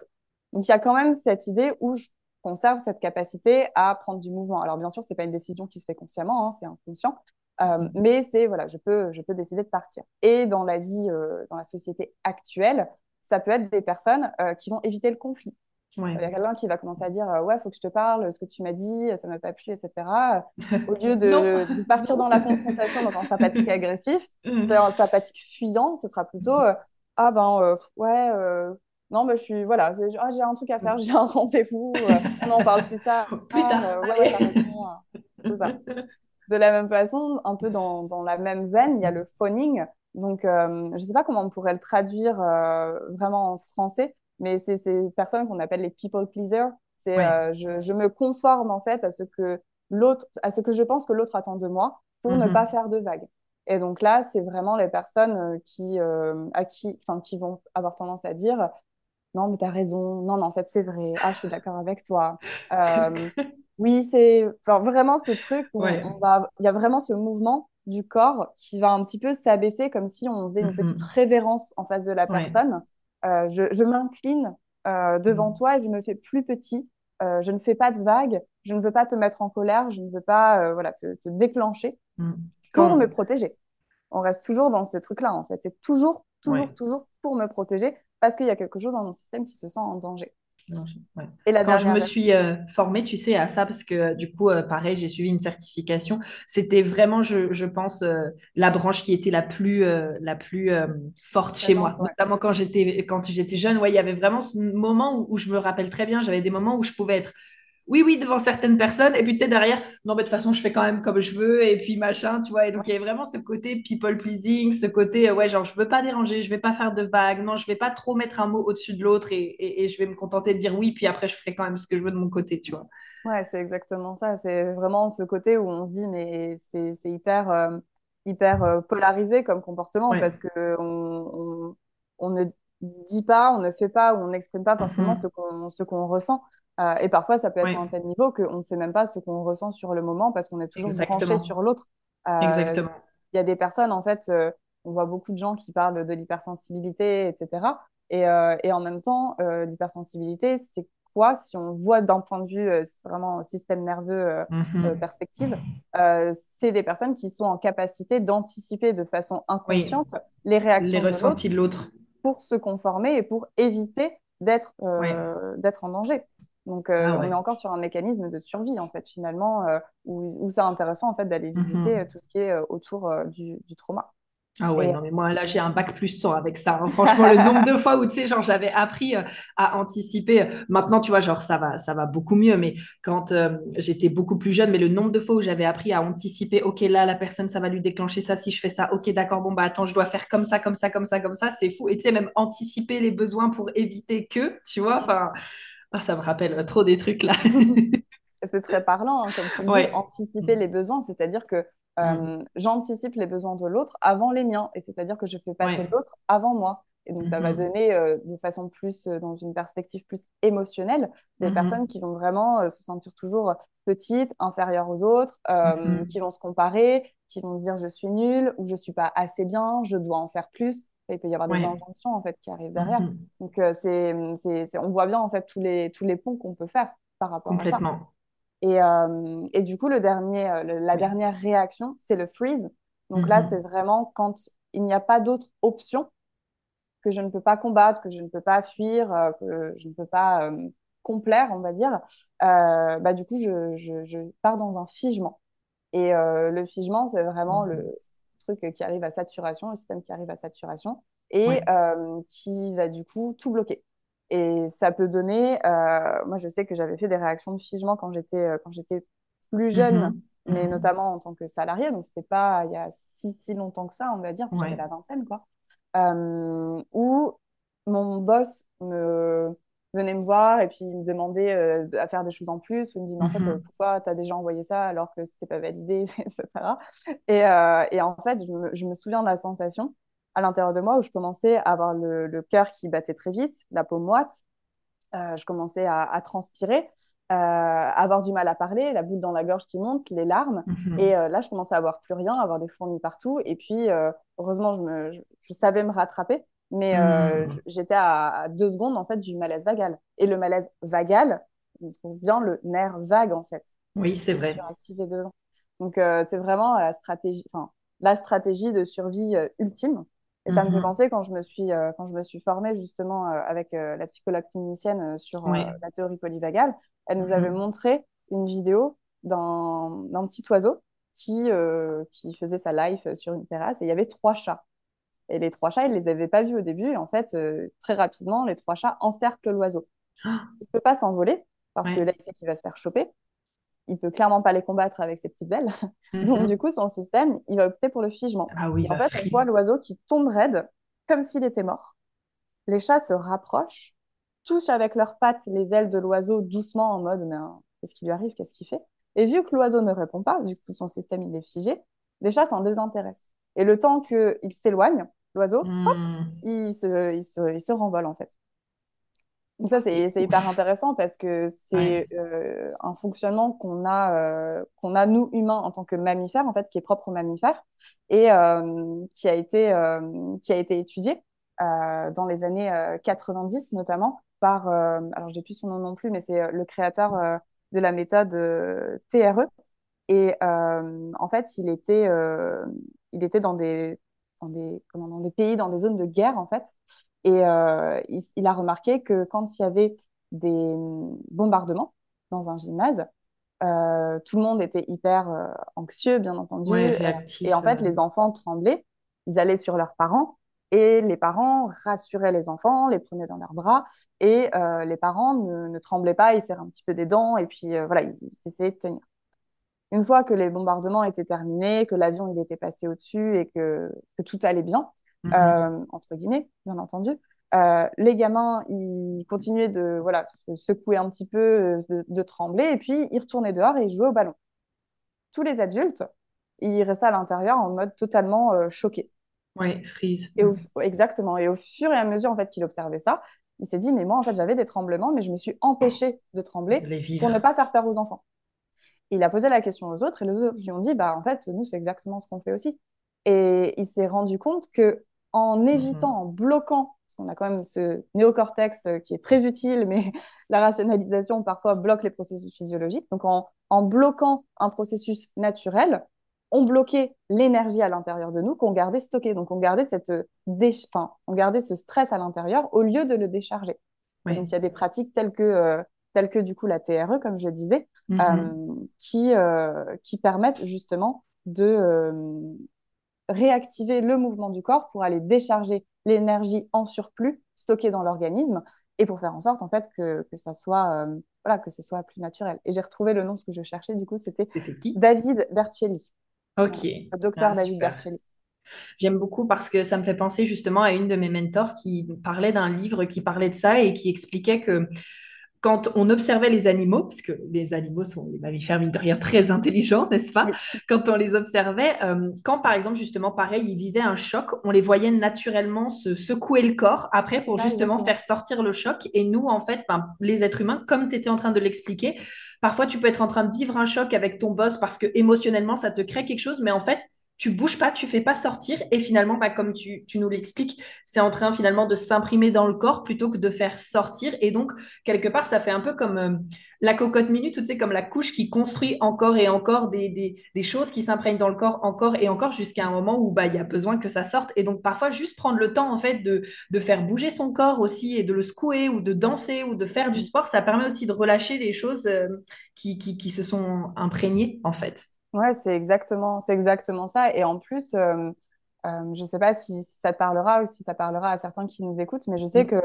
Donc, il y a quand même cette idée où je conserve cette capacité à prendre du mouvement. Alors, bien sûr, c'est pas une décision qui se fait consciemment, hein, c'est inconscient. Euh, mhm. mais c'est, voilà, je peux, je peux décider de partir. Et dans la vie, dans la société actuelle, ça peut être des personnes qui vont éviter le conflit. Il y a quelqu'un qui va commencer à dire euh, Ouais, faut que je te parle, ce que tu m'as dit, ça m'a pas plu, etc. Au lieu de, partir dans la confrontation, dans un sympathique agressif, mm. un sympathique fuyant, ce sera plutôt euh, Ah ben, euh, ouais, non, mais je suis, voilà, ah, j'ai un truc à faire, j'ai un rendez-vous, on en parle plus tard. plus tard. ouais, ça. De la même façon, un peu dans, dans la même veine, il y a le phoning. Donc, je ne sais pas comment on pourrait le traduire vraiment en français, mais c'est ces personnes qu'on appelle les people pleasers. C'est euh, je, je, me conforme en fait à ce que l'autre, à ce que je pense que l'autre attend de moi pour ne mhm. pas faire de vagues. Et donc là, c'est vraiment les personnes euh, qui, euh, à qui, qui vont avoir tendance à dire non, mais tu as raison, non, non, en fait, c'est vrai, ah, je suis d'accord avec toi. oui, c'est vraiment ce truc où on va... il y a vraiment ce mouvement du corps qui va un petit peu s'abaisser comme si on faisait une mhm. petite révérence en face de la personne. Euh, je, m'incline euh, devant mmh. toi et je me fais plus petit. Euh, je ne fais pas de vagues, je ne veux pas te mettre en colère, je ne veux pas voilà, te, déclencher mmh. pour me protéger. On reste toujours dans ce truc-là, en fait. C'est toujours, toujours, toujours pour me protéger parce qu'il y a quelque chose dans mon système qui se sent en danger. Et la Quand je me suis euh, formée, tu sais, à ça, parce que du coup, euh, pareil, j'ai suivi une certification. C'était vraiment, je, je pense, euh, la branche qui était la plus, la plus forte chez moi. Notamment quand j'étais, quand j'étais jeune, ouais, il y avait vraiment ce moment où, où je me rappelle très bien, j'avais des moments où je pouvais être oui, oui, devant certaines personnes. Et puis, tu sais, derrière, non, mais de toute façon, je fais quand même comme je veux. Et puis, machin, tu vois. Et donc, il y avait vraiment ce côté people pleasing, ce côté, ouais, genre, je veux pas déranger, je vais pas faire de vagues. Non, je vais pas trop mettre un mot au-dessus de l'autre et, et, je vais me contenter de dire oui. Puis après, je ferai quand même ce que je veux de mon côté, tu vois. Ouais, c'est exactement ça. C'est vraiment ce côté où on se dit, mais c'est hyper, euh, hyper euh, polarisé comme comportement parce que on, on, ne dit pas, on ne fait pas ou on n'exprime pas forcément mm-hmm. ce qu'on ressent. Euh, et parfois, ça peut être à un tel niveau qu'on ne sait même pas ce qu'on ressent sur le moment parce qu'on est toujours branché sur l'autre. Euh, Exactement. Il y a des personnes, en fait, euh, on voit beaucoup de gens qui parlent de l'hypersensibilité, etc. Et, et, en même temps, l'hypersensibilité, c'est quoi si on voit d'un point de vue vraiment système nerveux mhm. perspective C'est des personnes qui sont en capacité d'anticiper de façon inconsciente les réactions, les ressentis de l'autre pour se conformer et pour éviter d'être d'être en danger. Donc, ah on est encore sur un mécanisme de survie, en fait, finalement, où, où c'est intéressant, en fait, d'aller mhm. visiter tout ce qui est autour du, du, trauma. Ah ouais, non, mais moi, là, j'ai un bac plus 100 avec ça. Hein. Franchement, le nombre de fois où, tu sais, genre, j'avais appris euh, à anticiper. Maintenant, tu vois, genre, ça va, ça va beaucoup mieux. Mais quand euh, j'étais beaucoup plus jeune, mais le nombre de fois où j'avais appris à anticiper, OK, là, la personne, ça va lui déclencher ça. Si je fais ça, OK, d'accord, bon, bah, attends, je dois faire comme ça, comme ça, comme ça, comme ça. C'est fou. Et tu sais, même anticiper les besoins pour éviter que, tu vois, enfin, ah, ça me rappelle trop des trucs là. c'est très parlant, hein, comme tu dis, anticiper les besoins, c'est-à-dire que Mm. Euh, j'anticipe les besoins de l'autre avant les miens, et c'est-à-dire que je fais passer l'autre avant moi. Et donc, ça va mm-hmm. donner euh, de façon plus, euh, dans une perspective plus émotionnelle, des mm-hmm. personnes qui vont vraiment se sentir toujours petites, inférieures aux autres, mm-hmm. qui vont se comparer, qui vont se dire je suis nulle ou je suis pas assez bien, je dois en faire plus. Il peut y avoir des injonctions en fait qui arrivent derrière. Donc, c'est, on voit bien en fait tous les, tous les ponts qu'on peut faire par rapport à ça. Et, euh, et, du coup, le dernier, euh, la dernière réaction, c'est le freeze. Donc là, mhm. c'est vraiment quand il n'y a pas d'autre option, que je ne peux pas combattre, que je ne peux pas fuir, euh, que je ne peux pas complaire, on va dire. bah, du coup, je, je, je, pars dans un figement. Et le figement, c'est vraiment le mhm. Truc qui arrive à saturation, le système qui arrive à saturation et qui va du coup tout bloquer. Et ça peut donner, euh, moi je sais que j'avais fait des réactions de figement quand j'étais euh, quand j'étais plus jeune, mhm. mais mhm. notamment en tant que salarié, donc c'était pas il y a si, si longtemps que ça, on va dire, j'avais la vingtaine, quoi, euh, où mon boss me venait me voir et puis il me demandait à faire des choses en plus, ou il me dit, mais en fait, mhm. pourquoi tu as déjà envoyé ça alors que c'était pas validé, etc. Et, et, en fait, je me, je me souviens de la sensation à l'intérieur de moi où je commençais à avoir le, cœur qui battait très vite, la peau moite, euh, je commençais à, transpirer, euh, à avoir du mal à parler, la boule dans la gorge qui monte, les larmes. Mhm. Et euh, là, je commençais à avoir plus rien, à avoir des fournis partout. Et puis, heureusement, je, me, je, savais me rattraper, mais mhm. j'étais à, deux secondes en fait du malaise vagal. Et le malaise vagal, on trouve bien le nerf vague en fait. Oui, c'est vrai. Activé dedans. Donc, c'est vraiment la stratégie, la stratégie de survie ultime. Et ça me fait mhm. penser quand je me suis, euh, quand je me suis formée justement euh, avec euh, la psychologue clinicienne sur la théorie polyvagale, elle nous avait mhm. montré une vidéo d'un petit oiseau qui, qui faisait sa life sur une terrasse et il y avait trois chats. Et les trois chats, il ne les avait pas vus au début. Et en fait, très rapidement, les trois chats encerclent l'oiseau. Ah. Il ne peut pas s'envoler parce que là, il sait qu'il va se faire choper il peut clairement pas les combattre avec ses petites ailes. Donc, mhm. du coup, son système, il va opter pour le figement. Ah oui, en fait, on voit l'oiseau qui tombe raide, comme s'il était mort. Les chats se rapprochent, touchent avec leurs pattes les ailes de l'oiseau doucement en mode mais hein, qu'est-ce qui lui arrive, qu'est-ce qu'il fait? Et vu que l'oiseau ne répond pas, vu que son système il est figé, les chats s'en désintéressent. Et le temps qu'il s'éloigne, l'oiseau, hmm. il, se, il, se, il se renvole en fait. Donc ça, c'est hyper intéressant parce que c'est euh, un fonctionnement qu'on a, euh, qu'on a, nous, humains, en tant que mammifères, en fait, qui est propre aux mammifères et euh, qui, a été, qui a été étudié dans les années 90, notamment, par, alors j'ai plus son nom non plus, mais c'est le créateur de la méthode TRE. Et en fait, il était, il était dans des, dans, des, dans des pays, dans des zones de guerre, en fait. Et euh, il, a remarqué que quand il y avait des bombardements dans un gymnase, euh, tout le monde était hyper euh, anxieux, bien entendu. réactif, et en fait, les enfants tremblaient. Ils allaient sur leurs parents et les parents rassuraient les enfants, les prenaient dans leurs bras et les parents ne, tremblaient pas, ils serraient un petit peu des dents et puis voilà, ils, essayaient de tenir. Une fois que les bombardements étaient terminés, que l'avion il était passé au-dessus et que, que, tout allait bien, Mhm. Euh, entre guillemets, bien entendu. Euh, les gamins, ils continuaient de voilà, se secouer un petit peu, euh, de, trembler, et puis ils retournaient dehors et ils jouaient au ballon. Tous les adultes, ils restaient à l'intérieur en mode totalement choqué. Oui, freeze. Et exactement. Et au fur et à mesure en fait, qu'il observait ça, il s'est dit, mais moi, en fait, j'avais des tremblements, mais je me suis empêché de trembler pour ne pas faire peur aux enfants. Il a posé la question aux autres, et les autres lui ont dit, bah, en fait, nous, c'est exactement ce qu'on fait aussi. Et il s'est rendu compte que en évitant, Mhm. en bloquant, parce qu'on a quand même ce néocortex euh, qui est très utile, mais la rationalisation parfois bloque les processus physiologiques. Donc en, en bloquant un processus naturel, on bloquait l'énergie à l'intérieur de nous qu'on gardait stockée. Donc on gardait, cette euh, déch- enfin, on gardait ce stress à l'intérieur au lieu de le décharger. Donc il y a des pratiques telles que, euh, telles que du coup la TRE, comme je disais, Mhm. euh, qui, euh, qui permettent justement de, euh, réactiver le mouvement du corps pour aller décharger l'énergie en surplus stockée dans l'organisme et pour faire en sorte en fait que, que ça soit euh, voilà que ce soit plus naturel. Et j'ai retrouvé le nom ce que je cherchais du coup c'était? David Bercelli, Ok. le docteur Ah, David super. Bercelli. J'aime beaucoup parce que ça me fait penser justement à une de mes mentors qui parlait d'un livre qui parlait de ça et qui expliquait que quand on observait les animaux, parce que les animaux sont des mammifères, mine de rien, très intelligents, n'est-ce pas? Quand on les observait, euh, quand par exemple, justement, pareil, ils vivaient un choc, on les voyait naturellement se secouer le corps après pour ça justement faire sortir le choc. Et nous, en fait, ben, les êtres humains, comme tu étais en train de l'expliquer, parfois tu peux être en train de vivre un choc avec ton boss parce que émotionnellement, ça te crée quelque chose, mais en fait, tu bouges pas, tu fais pas sortir, et finalement, bah, comme tu, nous l'expliques, c'est en train finalement de s'imprimer dans le corps plutôt que de faire sortir. Et donc, quelque part, ça fait un peu comme euh, la cocotte minute, tu sais, comme la couche qui construit encore et encore des, choses qui s'imprègnent dans le corps encore et encore jusqu'à un moment où bah, il y a besoin que ça sorte. Et donc, parfois, juste prendre le temps, en fait, de, faire bouger son corps aussi et de le secouer ou de danser ou de faire du sport, ça permet aussi de relâcher les choses euh, qui, qui, qui se sont imprégnées, en fait. Ouais, c'est exactement, c'est exactement ça. Et en plus, euh, euh, je ne sais pas si, si ça te parlera ou si ça parlera à certains qui nous écoutent, mais je sais Mm. que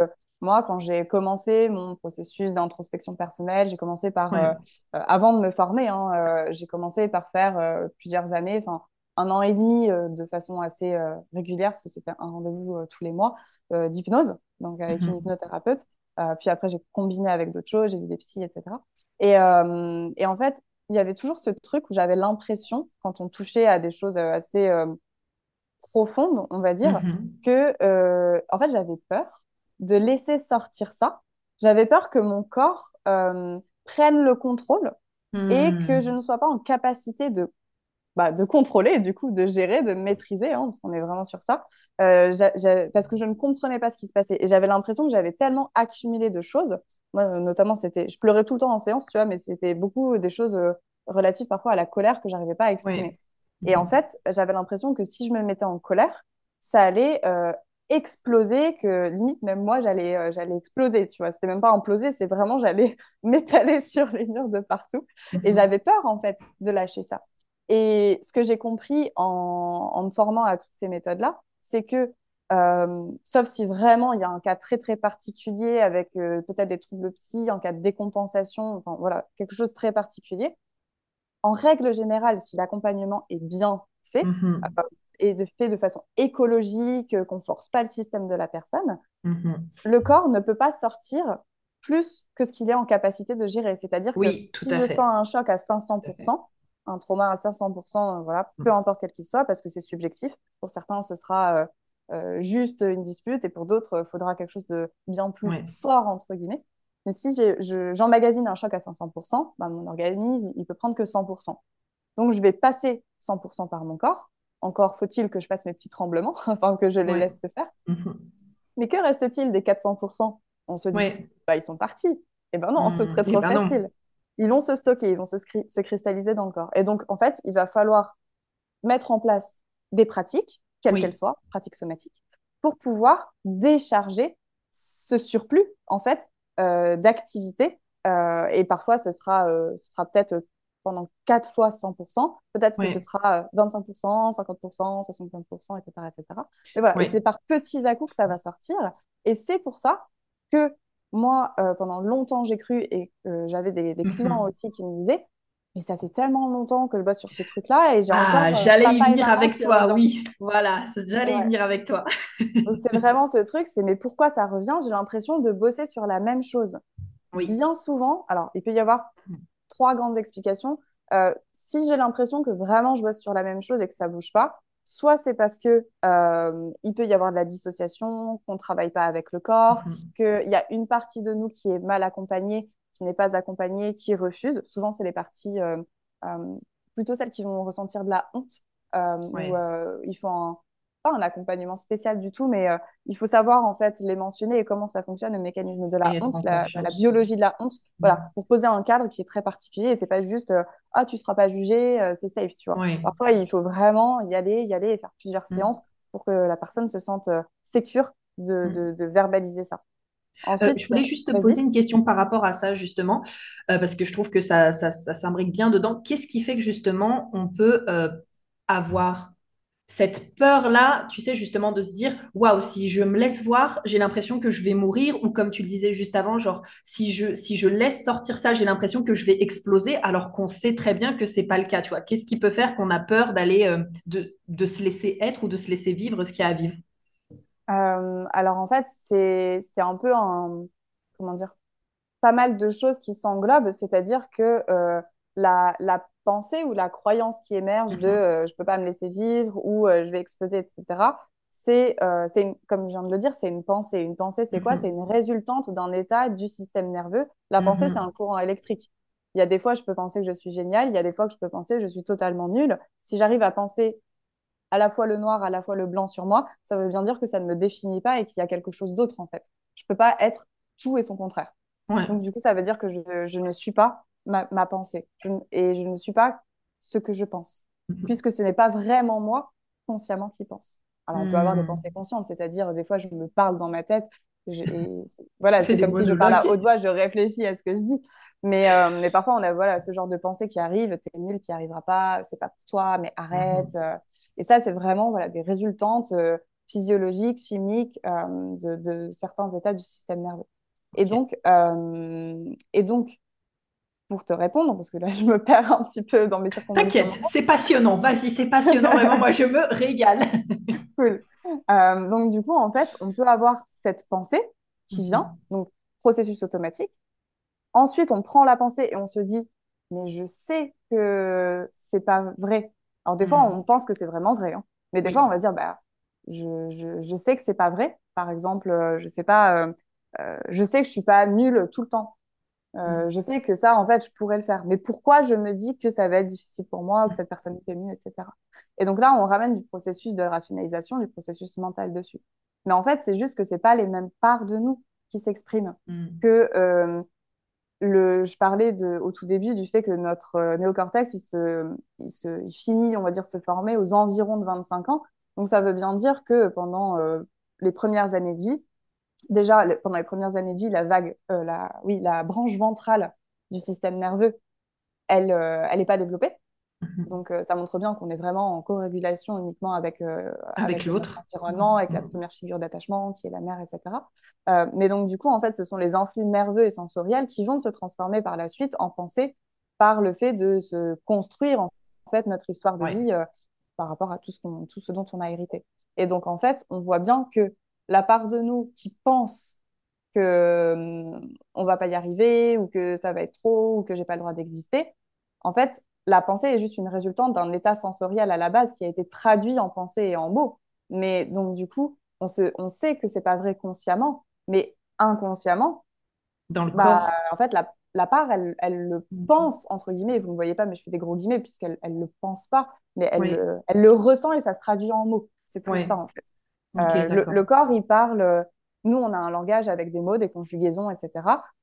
moi, quand j'ai commencé mon processus d'introspection personnelle, j'ai commencé par, euh, Ouais. euh, avant de me former, hein, j'ai commencé par faire plusieurs années, enfin un an et demi de façon assez régulière, parce que c'était un rendez-vous tous les mois, d'hypnose, donc avec une Mhm. hypnothérapeute. Puis après, j'ai combiné avec d'autres choses, j'ai vu des psys, etc. Et, euh, et en fait, il y avait toujours ce truc où j'avais l'impression, quand on touchait à des choses euh, assez euh, profondes, on va dire, Mhm. que euh, en fait, j'avais peur de laisser sortir ça. J'avais peur que mon corps euh, prenne le contrôle et que je Mhm. ne sois pas en capacité de, bah, de contrôler, du coup, de gérer, de maîtriser, hein, parce qu'on est vraiment sur ça, j'a- parce que je ne comprenais pas ce qui se passait. Et j'avais l'impression que j'avais tellement accumulé de choses. Moi, euh, notamment, c'était, je pleurais tout le temps en séance, tu vois, mais c'était beaucoup des choses euh, relatives parfois à la colère que j'arrivais pas à exprimer. Et en Mhm. fait, j'avais l'impression que si je me mettais en colère, ça allait euh, exploser, que limite, même moi, j'allais euh, j'allais exploser, tu vois. C'était même pas imploser, c'est vraiment, j'allais m'étaler sur les murs de partout. Et Mhm. j'avais peur, en fait, de lâcher ça. Et ce que j'ai compris en, en me formant à toutes ces méthodes-là, c'est que, euh, sauf si vraiment il y a un cas très, très particulier avec euh, peut-être des troubles psy, en cas de décompensation, enfin voilà, quelque chose de très particulier, en règle générale, si l'accompagnement est bien fait, euh, et de, fait de façon écologique, qu'on ne force pas le système de la personne, Mhm. le corps ne peut pas sortir plus que ce qu'il est en capacité de gérer. C'est-à-dire que Oui, tout si à je sens un choc à Tout à fait. 500%, un trauma à 500%, euh, voilà, peu Mm. importe quel qu'il soit, parce que c'est subjectif. Pour certains, ce sera euh, euh, juste une dispute, et pour d'autres, il faudra quelque chose de bien plus Ouais. fort, entre guillemets. Mais si j'ai- je- j'emmagasine un choc à 500%, ben, mon organisme, il peut prendre que 100%. Donc, je vais passer 100% par mon corps. Encore faut-il que je fasse mes petits tremblements, enfin que je les Ouais. laisse se faire. Mhm. Mais que reste-t-il des 400% On se dit, Ouais. bah, ils sont partis. Eh ben non, ce Mm. serait Eh trop ben non. facile. Ils vont se stocker, ils vont se cristalliser dans le corps. Et donc, en fait, il va falloir mettre en place des pratiques, qu'elles Oui. soient, pratiques somatiques, pour pouvoir décharger ce surplus, en fait, euh, d'activité. Euh, et parfois, ce sera, euh, ce sera peut-être pendant 4 fois 100%, peut-être que ce sera euh, 25%, 50%, 65%, etc., etc. Mais voilà, et c'est par petits à-coups que ça va sortir. Et c'est pour ça que moi, pendant longtemps, j'ai cru, et j'avais des, des clients aussi qui me disaient, mais ça fait tellement longtemps que je bosse sur ce truc-là et j'ai Ah, euh, j'allais y et venir avec toi, oui. Voilà, j'allais y venir avec toi. C'est vraiment ce truc, c'est mais pourquoi ça revient? J'ai l'impression de bosser sur la même chose. Oui. Bien souvent, alors il peut y avoir trois grandes explications. Euh, si j'ai l'impression que vraiment je bosse sur la même chose et que ça bouge pas, soit c'est parce que euh, il peut y avoir de la dissociation, qu'on travaille pas avec le corps, Mhm. qu'il y a une partie de nous qui est mal accompagnée, qui n'est pas accompagnée, qui refuse. Souvent, c'est les parties, euh, euh, plutôt celles qui vont ressentir de la honte où il faut un, pas un accompagnement spécial du tout, mais il faut savoir en fait les mentionner et comment ça fonctionne, le mécanisme de la honte, la, biologie de la honte, voilà, mmh. pour poser un cadre qui est très particulier. Et c'est pas juste ah tu seras pas jugé, c'est safe, tu vois. Parfois il faut vraiment y aller, y aller et faire plusieurs mmh. séances pour que la personne se sente sécure de, de verbaliser ça. Euh, je voulais juste te poser une question par rapport à ça, justement, euh, parce que je trouve que ça, ça, ça s'imbrique bien dedans. Qu'est-ce qui fait que, justement, on peut euh, avoir cette peur-là, tu sais, justement, de se dire, waouh, si je me laisse voir, j'ai l'impression que je vais mourir, ou comme tu le disais juste avant, genre, si je, si je laisse sortir ça, j'ai l'impression que je vais exploser, alors qu'on sait très bien que c'est pas le cas, tu vois. Qu'est-ce qui peut faire qu'on a peur d'aller, de, de se laisser être ou de se laisser vivre ce qu'il y a à vivre? Euh, alors en fait, c'est un peu un, comment dire, pas mal de choses qui s'englobent, c'est-à-dire que euh, la, la, pensée ou la croyance qui émerge de mhm. euh, je peux pas me laisser vivre ou je vais exploser, etc., c'est, c'est comme je viens de le dire, c'est une pensée. Une pensée, c'est quoi? Mhm. C'est une résultante d'un état du système nerveux. La pensée, mhm. c'est un courant électrique. Il y a des fois, je peux penser que je suis génial, il y a des fois que je peux penser que je suis totalement nulle. Si j'arrive à penser à la fois le noir, à la fois le blanc sur moi, ça veut bien dire que ça ne me définit pas et qu'il y a quelque chose d'autre en fait. Je ne peux pas être tout et son contraire. Donc du coup, ça veut dire que je, ne suis pas ma, pensée et je ne suis pas ce que je pense, mhm. puisque ce n'est pas vraiment moi consciemment qui pense. Alors on peut avoir des hmm. pensées conscientes, c'est-à-dire des fois je me parle dans ma tête, voilà, c'est comme si je parle à haute voix, je réfléchis à ce que je dis. Mais, euh, mais parfois, on a voilà, ce genre de pensée qui arrive, t'es nul, qui arrivera pas, c'est pas pour toi, mais arrête. Mhm. Euh. Et ça, c'est vraiment voilà, des résultantes euh, physiologiques, chimiques de, de, certains états du système nerveux. Et, donc, et donc, pour te répondre, parce que là, je me perds un petit peu dans mes circonstances. T'inquiète, c'est passionnant. Vas-y, c'est passionnant. Vraiment, moi, je me régale. cool. donc, du coup, en fait, on peut avoir cette pensée qui vient, mhm. donc processus automatique, Ensuite, on prend la pensée et on se dit, mais je sais que c'est pas vrai. Alors, des fois, mm. on pense que c'est vraiment vrai. Hein. Mais des fois, on va dire, bah, je, je, je sais que c'est pas vrai. Par exemple, euh, je sais pas, euh, euh, je sais que je suis pas nulle tout le temps. Mm. Je sais que ça, en fait, je pourrais le faire. Mais pourquoi je me dis que ça va être difficile pour moi ou que cette personne est mieux, etc. Et donc là, on ramène du processus de rationalisation, du processus mental dessus. Mais en fait, c'est juste que c'est pas les mêmes parts de nous qui s'expriment. Mm. Que le, je parlais de, au tout début du fait que notre euh, néocortex, il, se, il, se, il finit, on va dire, se former aux environs de 25 ans. Donc, ça veut bien dire que pendant euh, les premières années de vie, déjà, pendant les premières années de vie, la vague, euh, la, oui, la branche ventrale du système nerveux, elle n'est pas développée. Mhm. Donc, ça montre bien qu'on est vraiment en co-régulation uniquement avec, avec, l'autre environnement, avec la mhm. première figure d'attachement qui est la mère, etc. mais donc, du coup, en fait, ce sont les influx nerveux et sensoriels qui vont se transformer par la suite en pensée par le fait de se construire en fait notre histoire de vie par rapport à tout ce, tout ce dont on a hérité. Et donc, en fait, on voit bien que la part de nous qui pense que hum, on va pas y arriver ou que ça va être trop ou que j'ai pas le droit d'exister, en fait, la pensée est juste une résultante d'un état sensoriel à la base qui a été traduit en pensée et en mots. Mais donc, du coup, on, se, on sait que c'est pas vrai consciemment, mais inconsciemment, dans le bah, corps. En fait, la, la part, elle, elle, le mhm. pense, entre guillemets. Vous ne voyez pas, mais je fais des gros guillemets, puisqu'elle ne le pense pas, mais elle, le, elle le ressent et ça se traduit en mots. C'est pour ça, en fait. Euh, le, le, corps, il parle. Nous, on a un langage avec des mots, des conjugaisons, etc.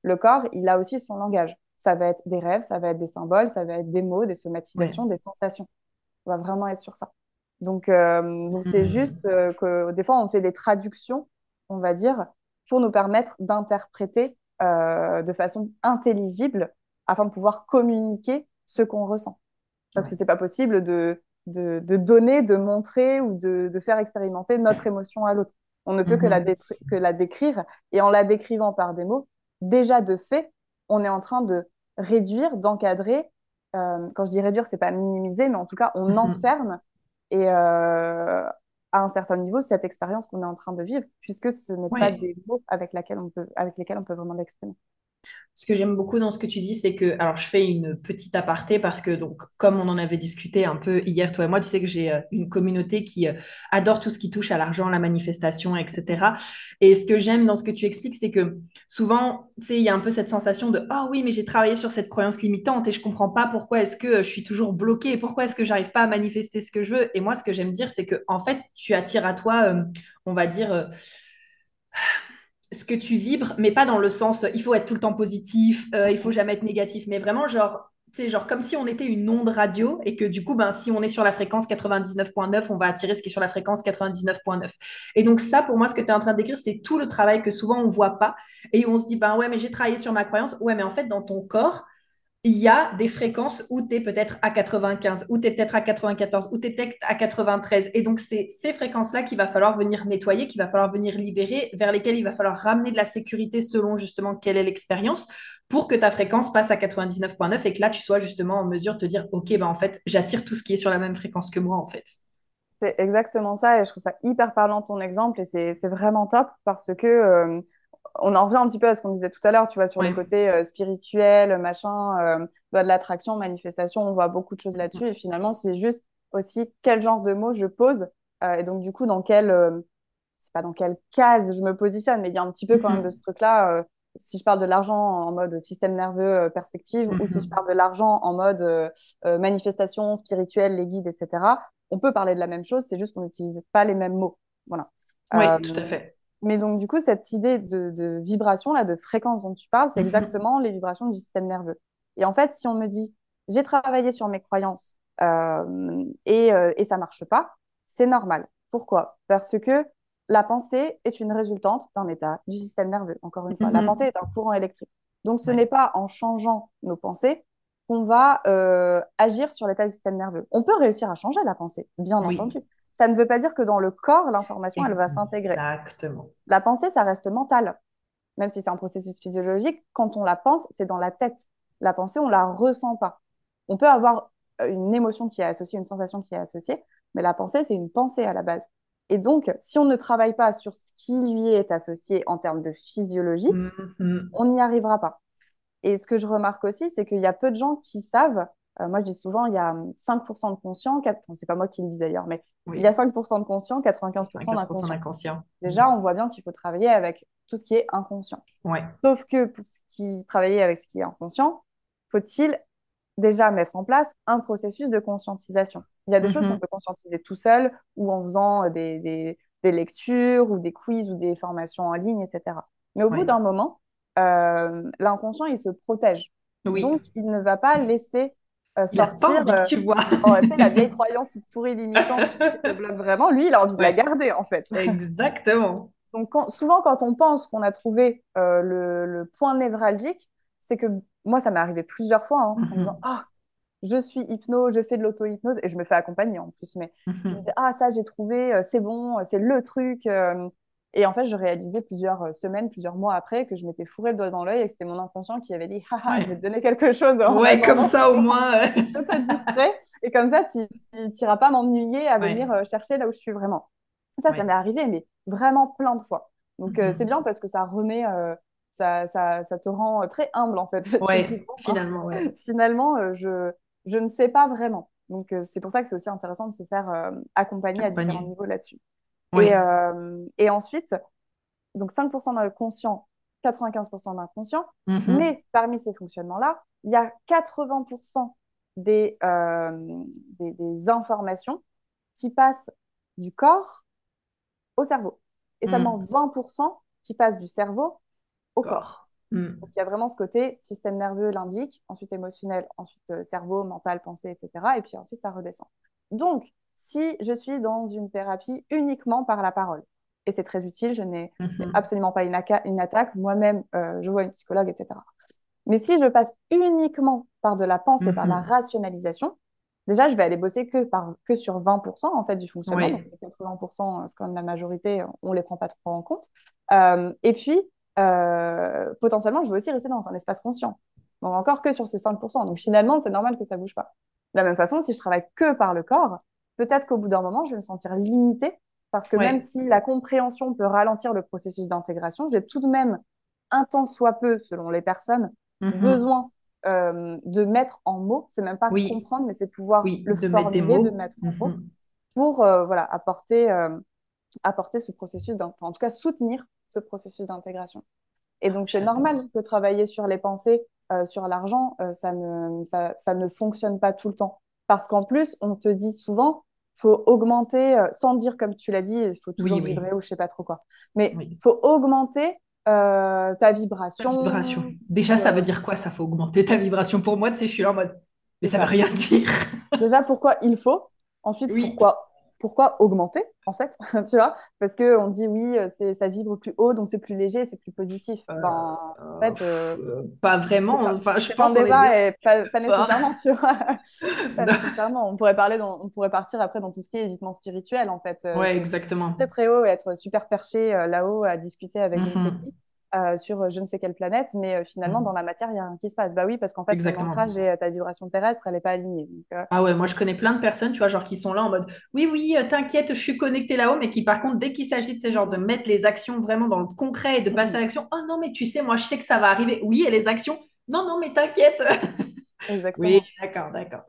Le corps, il a aussi son langage ça va être des rêves, ça va être des symboles, ça va être des mots, des somatisations, des sensations. On va vraiment être sur ça. Donc, euh, donc c'est mmh. juste euh, que des fois, on fait des traductions, on va dire, pour nous permettre d'interpréter euh, de façon intelligible afin de pouvoir communiquer ce qu'on ressent. Parce que c'est pas possible de, de, de, donner, de montrer ou de, de, faire expérimenter notre émotion à l'autre. On ne peut que, la mmh. que la décrire. Et en la décrivant par des mots, déjà de fait, on est en train de réduire, d'encadrer. Euh, quand je dis réduire, c'est pas minimiser, mais en tout cas, on mhm. enferme et euh, à un certain niveau cette expérience qu'on est en train de vivre, puisque ce n'est pas des mots avec, on peut, avec lesquels on peut vraiment l'exprimer. Ce que j'aime beaucoup dans ce que tu dis, c'est que, alors je fais une petite aparté parce que, donc, comme on en avait discuté un peu hier, toi et moi, tu sais que j'ai euh, une communauté qui euh, adore tout ce qui touche à l'argent, la manifestation, etc. Et ce que j'aime dans ce que tu expliques, c'est que souvent, tu sais, il y a un peu cette sensation de Ah oui, mais j'ai travaillé sur cette croyance limitante et je comprends pas pourquoi est-ce que je suis toujours bloquée, pourquoi est-ce que j'arrive pas à manifester ce que je veux. Et moi, ce que j'aime dire, c'est que, en fait, tu attires à toi, euh, on va dire, ce que tu vibres, mais pas dans le sens il faut être tout le temps positif, euh, il faut jamais être négatif, mais vraiment genre c'est genre comme si on était une onde radio et que du coup, ben, si on est sur la fréquence 99.9, on va attirer ce qui est sur la fréquence 99.9. Et donc ça, pour moi, ce que tu es en train de décrire, c'est tout le travail que souvent on voit pas et on se dit, ben ouais, mais j'ai travaillé sur ma croyance. Ouais, mais en fait, dans ton corps, il y a des fréquences où tu es peut-être à 95, où tu es peut-être à 94, où tu es peut-être à 93. Et donc, c'est ces fréquences-là qu'il va falloir venir nettoyer, qu'il va falloir venir libérer, vers lesquelles il va falloir ramener de la sécurité selon justement quelle est l'expérience pour que ta fréquence passe à 99.9 et que là, tu sois justement en mesure de te dire, OK, ben en fait, j'attire tout ce qui est sur la même fréquence que moi, en fait. C'est exactement ça et je trouve ça hyper parlant ton exemple et c'est vraiment top parce que... Euh, on en revient un petit peu à ce qu'on disait tout à l'heure, tu vois, sur le côté euh, spirituel, machin, euh, de l'attraction, manifestation, on voit beaucoup de choses là-dessus. Et finalement, c'est juste aussi quel genre de mots je pose. Euh, et donc, du coup, dans quelle, c'est pas dans quelle case je me positionne, mais il y a un petit peu quand même de ce truc-là. si je parle de l'argent en mode système nerveux, perspective, ou si je parle de l'argent en mode manifestation spirituelle, les guides, etc., on peut parler de la même chose, c'est juste qu'on n'utilise pas les mêmes mots. Voilà. Oui, tout à fait. Mais donc, du coup, cette idée de, vibration, là, de fréquence dont tu parles, c'est mhm. exactement les vibrations du système nerveux. Et en fait, si on me dit, j'ai travaillé sur mes croyances euh, et, euh, et ça marche pas, c'est normal. Pourquoi? Parce que la pensée est une résultante d'un état du système nerveux. Encore une fois, la mhm. pensée est un courant électrique. Donc, ce n'est pas en changeant nos pensées qu'on va euh, agir sur l'état du système nerveux. On peut réussir à changer la pensée, bien entendu ça ne veut pas dire que dans le corps, l'information, elle va s'intégrer. Exactement. La pensée, ça reste mental. Même si c'est un processus physiologique, quand on la pense, c'est dans la tête. La pensée, on la ressent pas. On peut avoir euh, une émotion qui est associée, une sensation qui est associée, mais la pensée, c'est une pensée à la base. Et donc, si on ne travaille pas sur ce qui lui est associé en termes de physiologie, mm-hmm. on n'y arrivera pas. Et ce que je remarque aussi, c'est qu'il y a peu de gens qui savent euh, moi, je dis souvent, il y a 5% de conscient, 4... c'est pas moi qui le dis d'ailleurs, mais il y a 5% de conscient, 95%, d'inconscient. Déjà, on voit bien qu'il faut travailler avec tout ce qui est inconscient. Ouais. Sauf que pour ce qui travailler avec ce qui est inconscient, faut-il déjà mettre en place un processus de conscientisation? Il y a des choses mm-hmm. qu'on peut conscientiser tout seul ou en faisant des, des, des, lectures ou des quiz ou des formations en ligne, etc. Mais au bout d'un moment, euh, l'inconscient, il se protège. Oui. Donc, il ne va pas laisser euh, sortir. Il tu vois. Oh, la vieille croyance toute pourrie limitante vraiment, lui, il a envie de la garder en fait. Exactement. Donc souvent, quand on pense qu'on a trouvé euh, le, point névralgique, c'est que moi, ça m'est arrivé plusieurs fois hein, en mhm. disant Ah, je suis hypno, je fais de l'auto-hypnose et je me fais accompagner en plus. Mais mhm. je me dis, ah, ça, j'ai trouvé, euh, c'est bon, c'est le truc. Et en fait, je réalisais plusieurs euh, semaines, plusieurs mois après que je m'étais fourré le doigt dans l'œil et que c'était mon inconscient qui avait dit Haha, je vais te donner quelque chose. Ouais, comme ça au moins. Tu te distrait. Et comme ça, tu n'iras pas m'ennuyer à venir euh, chercher là où je suis vraiment. Ça, ça m'est arrivé, mais vraiment plein de fois. Donc, euh, c'est mhm. bien parce que ça remet. ça, ça, ça, te rend très humble en fait. Ouais, finalement. finalement, je, je ne sais pas vraiment. Donc, c'est pour ça que c'est aussi intéressant de se faire accompagner à différents niveaux là-dessus. Euh, et, ensuite, donc 5% d'inconscient, 95% d'inconscient. Mhm. Mais parmi ces fonctionnements-là, il y a 80% des, euh, des, des, informations qui passent du corps au cerveau. Et seulement 20% mhm. qui passent du cerveau au corps. Mhm. Donc il y a vraiment ce côté système nerveux, limbique, ensuite émotionnel, ensuite euh, cerveau, mental, pensée, etc. Et puis ensuite ça redescend. Donc si je suis dans une thérapie uniquement par la parole. Et c'est très utile, je n'ai mhm. absolument pas une, attaque. Moi-même, euh, je vois une psychologue, etc. Mais si je passe uniquement par de la pensée, par la mhm. rationalisation, déjà, je vais aller bosser que, par, que sur 20% en fait, du fonctionnement. Donc, 80%, c'est quand même la majorité, on ne les prend pas trop en compte. Euh, et puis, euh, potentiellement, je vais aussi rester dans un espace conscient. Donc, encore que sur ces 5%. Donc, finalement, c'est normal que ça ne bouge pas. De la même façon, si je travaille que par le corps, peut-être qu'au bout d'un moment, je vais me sentir limitée parce que même si la compréhension peut ralentir le processus d'intégration, j'ai tout de même un temps soit peu, selon les personnes, Mhm. besoin euh, de mettre en mots. C'est même pas Oui, comprendre, mais c'est pouvoir oui, le de mettre formuler, de mettre en mots Mhm. pour euh, voilà, apporter, euh, apporter ce processus, en tout cas soutenir ce processus d'intégration. Et donc, c'est normal que travailler sur les pensées, sur l'argent, ça ne, ça, ça ne fonctionne pas tout le temps. Parce qu'en plus, on te dit souvent, faut augmenter, euh, sans dire comme tu l'as dit, il faut toujours Oui, oui, vibrer ou je sais pas trop quoi. Mais oui. faut augmenter euh, ta Ta vibration. vibration. Déjà, ça veut dire quoi? Ça faut augmenter ta vibration? Pour moi, tu sais, je suis là en mode, mais ça veut ça. rien dire. Déjà, pourquoi il faut? Ensuite, pourquoi, pourquoi augmenter, en fait? Tu vois? Parce qu'on dit oui, euh, c'est, ça vibre plus haut, donc c'est plus léger, c'est plus positif. Euh, Ben, en fait, euh, pas vraiment. un, Enfin, je un pense est débat et pas, pas Enfin, nécessairement, tu vois? Pas nécessairement. On pourrait parler dans, on pourrait partir après dans tout ce qui est évitement spirituel, en fait. Ouais, exactement. très très haut et être super perché là-haut à discuter avec Mhm. qui euh, sur euh, je ne sais quelle planète, mais euh, finalement dans Mhm. la matière, il n'y a rien qui se passe. Bah oui, parce qu'en fait, ton ancrage et euh, ta vibration terrestre, elle n'est pas alignée. Donc, Ah ouais, moi je connais plein de personnes, tu vois, genre qui sont là en mode oui, oui, t'inquiète, je suis connectée là-haut, mais qui par contre, dès qu'il s'agit de ces genres de mettre les actions vraiment dans le concret et de mm, passer à l'action, oh non, mais tu sais, moi je sais que ça va arriver. Oui, et les actions, non, non, mais t'inquiète. Oui, exactement. d'accord, d'accord.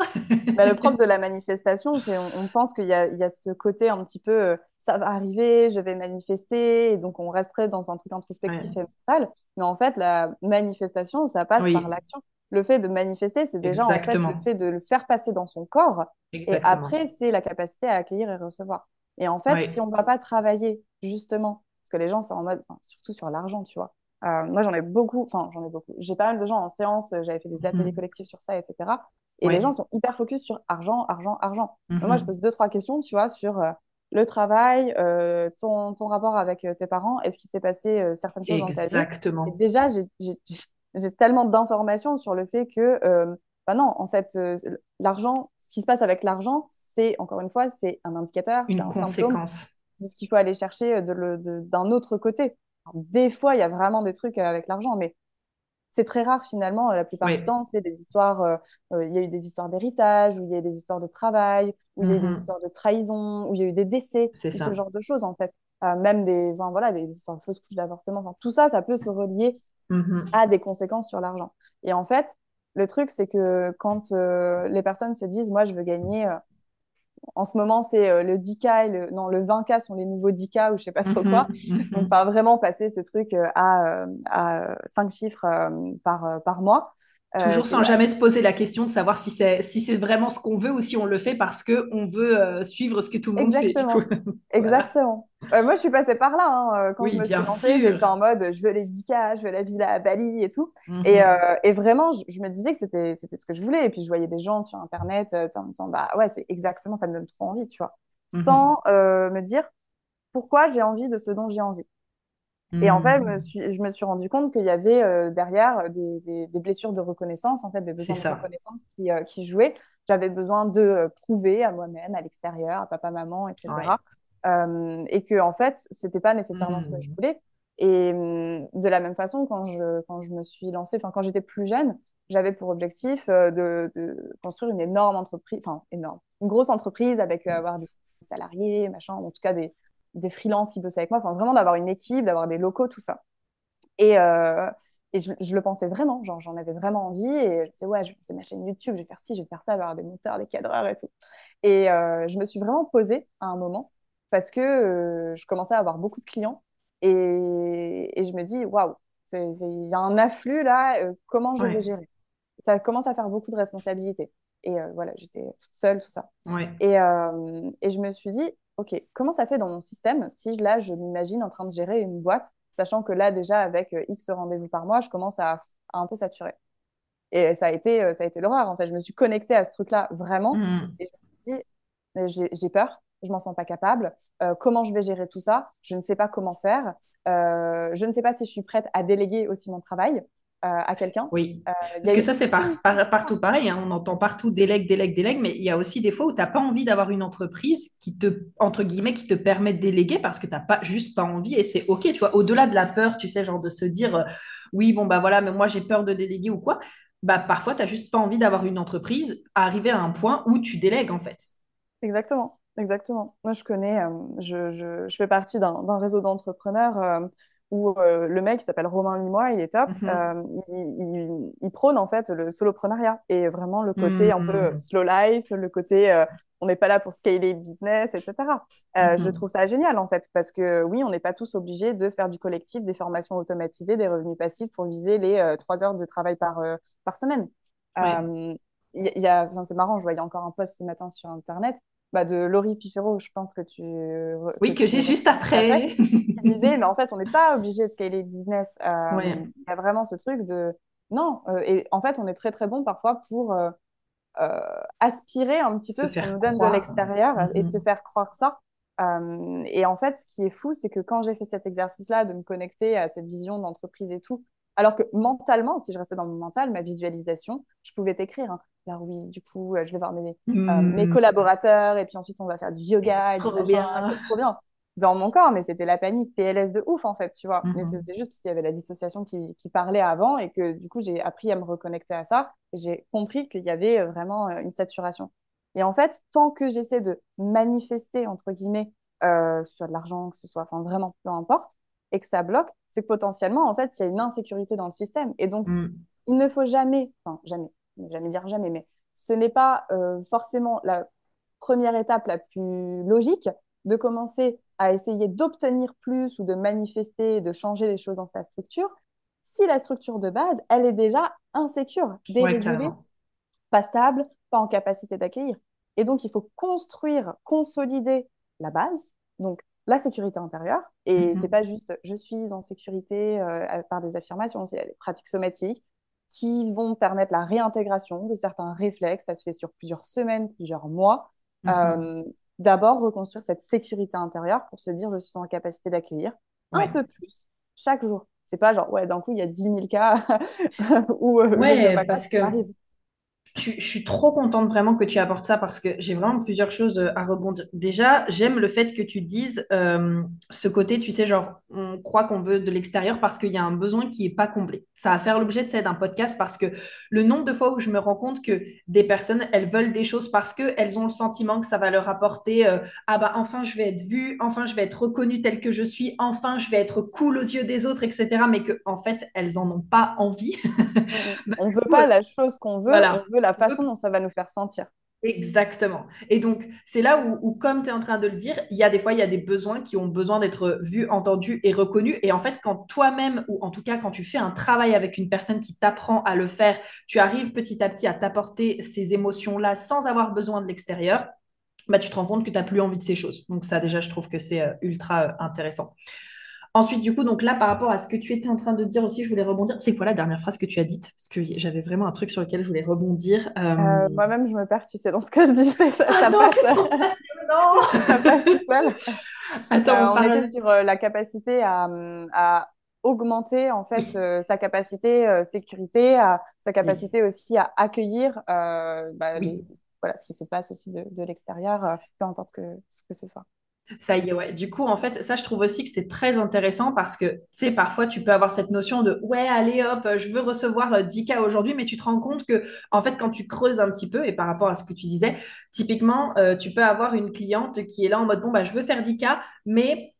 Bah, le propre de la manifestation, c'est on, on pense qu'il y a, il y a ce côté un petit peu ça va arriver, je vais manifester, et donc on resterait dans un truc introspectif Ouais. et mental. Mais en fait, la manifestation, ça passe par l'action. Le fait de manifester, c'est déjà en fait le fait de le faire passer dans son corps, et après, c'est la capacité à accueillir et recevoir. Et en fait, si on ne va pas travailler justement, parce que les gens, c'est en mode, enfin, surtout sur l'argent, tu vois. Euh, moi, j'en ai beaucoup, enfin, j'en ai beaucoup. J'ai pas mal de gens en séance, euh, j'avais fait des ateliers Mhm. collectifs sur ça, etc. Et les gens sont hyper focus sur argent, argent, argent. Mais moi, je pose Mhm. deux, trois questions, tu vois, sur euh, le travail, euh, ton, ton rapport avec euh, tes parents, est-ce qu'il s'est passé euh, certaines choses dans ta vie? Et Exactement. déjà, j'ai tellement d'informations sur le fait que, euh, bah non, en fait, l'argent, ce qui se passe avec l'argent, c'est, encore une fois, c'est un indicateur, Une un conséquence. de ce qu'il faut aller chercher euh, de d'un autre côté. Alors, des fois, il y a vraiment des trucs avec l'argent, mais c'est très rare finalement. La plupart du temps, c'est des histoires. euh, euh, il y a eu des histoires d'héritage, ou il y a eu des histoires de travail, ou il y a eu des Mhm. histoires de trahison, ou il y a eu des décès, C'est ce genre de choses en fait. Euh, même des, enfin, voilà, des histoires de fausses couches d'avortement. Enfin, tout ça, ça peut se relier Mhm. à des conséquences sur l'argent. Et en fait, le truc, c'est que quand euh, les personnes se disent, moi, je veux gagner, en ce moment, c'est euh, le 10K et le, non, le 20K sont les nouveaux 10K ou je sais pas trop quoi. Mhm. Donc, Mhm. pas vraiment passer ce truc euh, à, euh, à 5 chiffres par, par mois. Toujours sans ouais, jamais se poser la question de savoir si c'est si c'est vraiment ce qu'on veut ou si on le fait parce que on veut euh, suivre ce que tout le monde fait, du coup. exactement. Euh, moi, je suis passée par là. hein. Euh, Quand je Oui, me suis lancée, j'étais en mode je veux les 10K, je veux la villa à Bali et tout. Et, Mhm. euh, et vraiment, je, je me disais que c'était ce que je voulais. Et puis, je voyais des gens sur Internet en me disant bah ouais, c'est exactement, ça me donne trop envie, tu vois. Mhm. Sans euh, me dire pourquoi j'ai envie de ce dont j'ai envie. Et en fait, je me Mhm. suis, je me suis rendu compte qu'il y avait derrière des, des- des blessures de reconnaissance, en fait, des besoins de reconnaissance qui, qui jouaient. J'avais besoin de prouver à moi-même, à l'extérieur, à papa, maman, Ouais. Euh, et que, en fait, c'était pas nécessairement ce que je Mhm. voulais. Et hum, de la même façon, quand je, quand je me suis lancée, enfin, quand j'étais plus jeune, j'avais pour objectif euh, de, de construire une énorme entreprise, enfin, énorme, une grosse entreprise avec euh, avoir des salariés, machin, en tout cas des, des freelances qui bossaient avec moi, enfin, vraiment d'avoir une équipe, d'avoir des locaux, tout ça. Et, euh, et je, je le pensais vraiment, genre j'en avais vraiment envie. Et je me disais, ouais, lancer ma chaîne YouTube, je vais faire ci, je vais faire ça, je vais avoir des monteurs, des cadreurs et tout. Et euh, je me suis vraiment posée à un moment parce que euh, je commençais à avoir beaucoup de clients. Et, et je me dis, waouh, il y a un afflux là, euh, comment je vais gérer? Ça commence à faire beaucoup de responsabilités. Et euh, voilà, j'étais toute seule, tout ça. Ouais. Et, et je me suis dit, OK, comment ça fait dans mon système si là, je m'imagine en train de gérer une boîte, sachant que là, déjà, avec X rendez-vous par mois, je commence à, à un peu saturer? Et ça a été, ça a été l'horreur, en fait. Je me suis connectée à ce truc-là vraiment. Mhm. Et je me suis dit, j'ai peur, je m'en sens pas capable. Euh, comment je vais gérer tout ça? Je ne sais pas comment faire. Euh, je ne sais pas si je suis prête à déléguer aussi mon travail euh, à quelqu'un. Oui. Parce que ça, c'est par- par- partout pareil. hein. On entend partout délègue, délègue, délègue, mais il y a aussi des fois où tu n'as pas envie d'avoir une entreprise qui te, entre guillemets, qui te permet de déléguer parce que tu n'as pas, juste pas envie et c'est OK, tu vois. Au-delà de la peur, tu sais, genre de se dire, oui, bon, bah voilà, mais moi j'ai peur de déléguer ou quoi, bah parfois, tu n'as juste pas envie d'avoir une entreprise à arriver à un point où tu délègues, en fait. Exactement, exactement. Moi, je connais, euh, je, je, je fais partie d'un d'un réseau d'entrepreneurs euh, où euh, le mec qui s'appelle Romain Limois, il est top. Mhm. Il, il, prône en fait le soloprenariat et vraiment le côté un peu Mhm. slow life, le côté on n'est pas là pour scaler le business, etc. Je Mhm. trouve ça génial en fait parce que oui, on n'est pas tous obligés de faire du collectif, des formations automatisées, des revenus passifs pour viser les trois heures de travail par, par semaine. Ouais. Y a, enfin, c'est marrant, je voyais encore un post ce matin sur Internet bah, de Laurie Pifero, je pense que tu, Oui, que j'ai juste après qui disait, mais en fait, on n'est pas obligé de scaler le business. Euh, Ouais. Il y a vraiment ce truc de... Non, euh, et en fait, on est très, très bon parfois pour euh, aspirer un petit Se peu ce qu'on nous donne de l'extérieur et Mhm. se faire croire ça. Et en fait, ce qui est fou, c'est que quand j'ai fait cet exercice-là, de me connecter à cette vision d'entreprise et tout, alors que mentalement, si je restais dans mon mental, ma visualisation, je pouvais t'écrire. Hein. Alors oui, du coup, euh, je vais voir mes, euh, mes Mhm. collaborateurs et puis ensuite on va faire du yoga c'est trop machin, bien. c'est trop bien dans mon corps, mais c'était la panique PLS de ouf en fait, tu vois. Mais Mhm. c'était juste parce qu'il y avait la dissociation qui, qui parlait avant et que du coup j'ai appris à me reconnecter à ça et j'ai compris qu'il y avait euh, vraiment une saturation. Et en fait, tant que j'essaie de manifester, entre guillemets, euh, que ce soit de l'argent, que ce soit, enfin vraiment, peu importe, et que ça bloque, c'est que potentiellement, en fait, il y a une insécurité dans le système. Et donc, Mhm. il ne faut jamais, enfin jamais, ne jamais dire jamais, mais ce n'est pas euh, forcément la première étape la plus logique de commencer à essayer d'obtenir plus ou de manifester, de changer les choses dans sa structure, si la structure de base, elle est déjà insécure, dérégulée, pas stable, pas en capacité d'accueillir. Et donc, il faut construire, consolider la base, donc la sécurité intérieure. Et c'est Mhm. pas juste je suis en sécurité euh, par des affirmations, c'est les pratiques somatiques qui vont permettre la réintégration de certains réflexes. Ça se fait sur plusieurs semaines, plusieurs mois. Mhm. Euh, D'abord, reconstruire cette sécurité intérieure pour se dire je suis en capacité d'accueillir un peu plus chaque jour. C'est pas genre, ouais, d'un coup, il y a 10 000 cas où euh, Ouais, parce que m'arrive. Je, je suis trop contente vraiment que tu apportes ça parce que j'ai vraiment plusieurs choses euh, à rebondir. Déjà, j'aime le fait que tu dises euh, ce côté, tu sais, genre, on croit qu'on veut de l'extérieur parce qu'il y a un besoin qui n'est pas comblé. Ça va faire l'objet de ça, d'un podcast parce que le nombre de fois où je me rends compte que des personnes, elles veulent des choses parce qu'elles ont le sentiment que ça va leur apporter euh, ah bah enfin je vais être vue, enfin je vais être reconnue telle que je suis, enfin je vais être cool aux yeux des autres, etc. Mais que en fait, elles n'en ont pas envie. Bah, On du veut pas la chose qu'on veut, on voilà. La façon dont ça va nous faire sentir. Exactement. Et donc, c'est là où, où, comme tu es en train de le dire, il y a des fois, il y a des besoins qui ont besoin d'être vus, entendus et reconnus. Et en fait, quand toi-même, ou en tout cas quand tu fais un travail avec une personne qui t'apprend à le faire, tu arrives petit à petit à t'apporter ces émotions-là sans avoir besoin de l'extérieur, bah, tu te rends compte que tu n'as plus envie de ces choses. Donc ça, déjà, je trouve que c'est euh, ultra euh, intéressant. Ensuite, du coup, donc là, par rapport à ce que tu étais en train de dire aussi, je voulais rebondir. C'est quoi la dernière phrase que tu as dite? Parce que j'avais vraiment un truc sur lequel je voulais rebondir. Euh... Euh, moi-même, je me perds, tu sais, dans ce que je dis, ça, Ah ça non, c'est trop ça passe tout seul. Attends, Euh, on on parle. était sur euh, la capacité à, à augmenter en fait Oui, euh, sa capacité euh, sécurité, à, sa oui, capacité aussi à accueillir bah, les, oui. voilà, ce qui se passe aussi de, de l'extérieur, peu importe que, ce que ce soit. Ça y est, ouais. Du coup, en fait, ça, je trouve aussi que c'est très intéressant parce que, tu sais, parfois, tu peux avoir cette notion de, ouais, allez, hop, je veux recevoir euh, 10 cas aujourd'hui, mais tu te rends compte que, en fait, quand tu creuses un petit peu, et par rapport à ce que tu disais, typiquement, euh, tu peux avoir une cliente qui est là en mode, bon, bah, je veux faire 10 cas, mais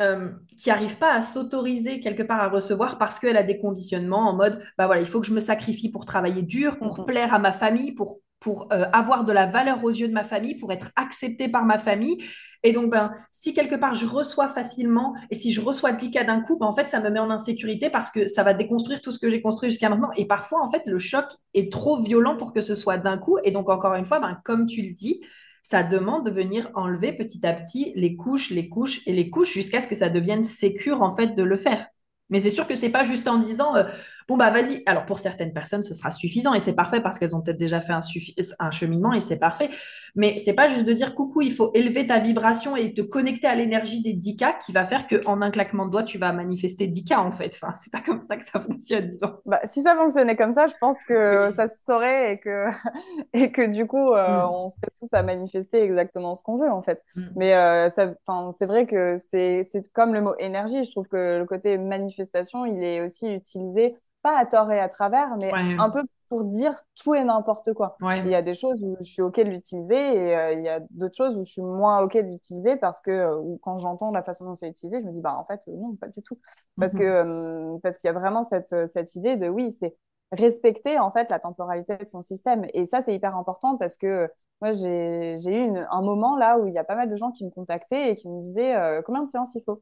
euh, qui n'arrive pas à s'autoriser quelque part à recevoir parce qu'elle a des conditionnements en mode, bah voilà, il faut que je me sacrifie pour travailler dur, pour mm. plaire à ma famille, pour, pour euh, avoir de la valeur aux yeux de ma famille, pour être acceptée par ma famille. Et donc, ben, si quelque part je reçois facilement et si je reçois 10 cas d'un coup, ben, en fait, ça me met en insécurité parce que ça va déconstruire tout ce que j'ai construit jusqu'à maintenant. Et parfois, en fait, le choc est trop violent pour que ce soit d'un coup. Et donc, encore une fois, ben, comme tu le dis, ça demande de venir enlever petit à petit les couches, les couches et les couches jusqu'à ce que ça devienne sécure en fait de le faire. Mais c'est sûr que c'est pas juste en disant euh, bon bah vas-y. Alors pour certaines personnes ce sera suffisant et c'est parfait parce qu'elles ont peut-être déjà fait un, un cheminement et c'est parfait. Mais c'est pas juste de dire coucou, il faut élever ta vibration et te connecter à l'énergie des 10 cas qui va faire qu'en un claquement de doigts tu vas manifester 10 cas en fait. Enfin c'est pas comme ça que ça fonctionne disons. Bah, si ça fonctionnait comme ça, je pense que Oui. ça se saurait et que, et que du coup, euh, Mm. on serait tous à manifester exactement ce qu'on veut, en fait. Mm. Mais euh, c'est vrai que c'est comme le mot énergie. Je trouve que le côté manifestation, il est aussi utilisé pas à tort et à travers, mais un peu pour dire tout et n'importe quoi. Il y a des choses où je suis OK de l'utiliser et euh, il y a d'autres choses où je suis moins OK de l'utiliser parce que euh, quand j'entends la façon dont c'est utilisé, je me dis, bah, en fait, euh, non, pas du tout. Parce mhm. que parce qu'il y a vraiment cette, cette idée de, oui, c'est respecter en fait la temporalité de son système. Et ça, c'est hyper important parce que moi, j'ai eu un moment là où il y a pas mal de gens qui me contactaient et qui me disaient combien de séances il faut?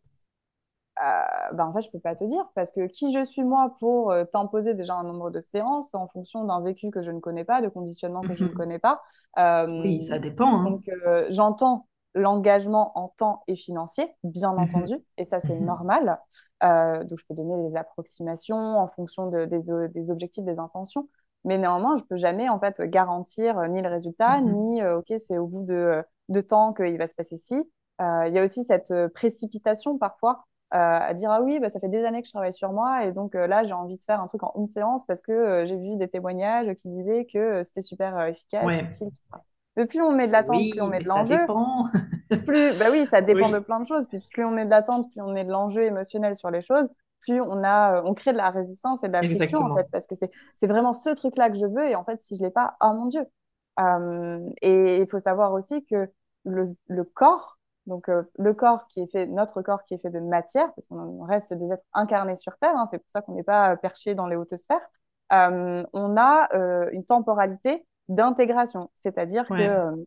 Euh, ben en fait, je peux pas te dire parce que qui je suis moi pour euh, t'imposer déjà un nombre de séances en fonction d'un vécu que je ne connais pas, de conditionnement que je ne mhm. connais pas. Euh, oui, ça dépend. Hein. Donc, j'entends l'engagement en temps et financier, bien mhm. entendu, et ça, c'est mhm. normal. donc, je peux donner des approximations en fonction de, des, des, objectifs, des intentions. Mais néanmoins, je peux jamais en fait garantir ni le résultat, ni OK, c'est au bout de, de temps qu'il va se passer ci. Il y a aussi cette précipitation parfois à dire ah oui, bah, ça fait des années que je travaille sur moi et donc euh, là j'ai envie de faire un truc en une séance parce que euh, j'ai vu des témoignages qui disaient que c'était super efficace, Mais plus on met de l'attente, plus on met de l'enjeu. plus, bah oui, ça dépend de plein de choses. Puis plus on met de l'attente, plus on met de l'enjeu émotionnel sur les choses, plus on a, on crée de la résistance et de la friction en fait, parce que c'est, c'est vraiment ce truc-là que je veux et en fait si je l'ai pas, oh mon dieu. et il faut savoir aussi que le, le corps donc, euh, le corps qui est fait, notre corps qui est fait de matière, parce qu'on reste des êtres incarnés sur Terre, hein, c'est pour ça qu'on n'est pas euh, perché dans les hautes sphères, euh, on a une temporalité d'intégration. C'est-à-dire que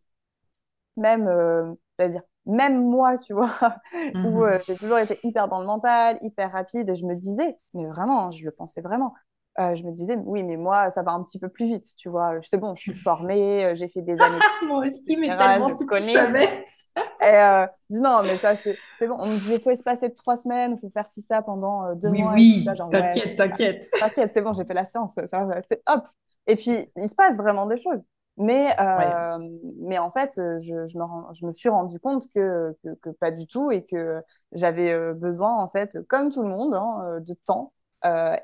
même, dire, même moi, tu vois, où mhm. j'ai toujours été hyper dans le mental, hyper rapide, et je me disais, mais vraiment, hein, je le pensais vraiment, je me disais, oui, mais moi, ça va un petit peu plus vite, tu vois. C'est bon, je suis formée, j'ai fait des années. moi aussi, mais tellement si tu savais. Et euh, dis non, mais ça, c'est bon. On me disait, il faut espacer de trois semaines, il faut faire ci, ça pendant euh, deux mois. Oui, oui, t'inquiète, t'inquiète. T'inquiète, c'est bon, j'ai fait la séance. C'est hop. Et puis, il se passe vraiment des choses. Mais, euh, mais en fait, je, je, me je, me suis rendu compte que, que, que, pas du tout et que j'avais besoin, en fait, comme tout le monde, hein, de temps.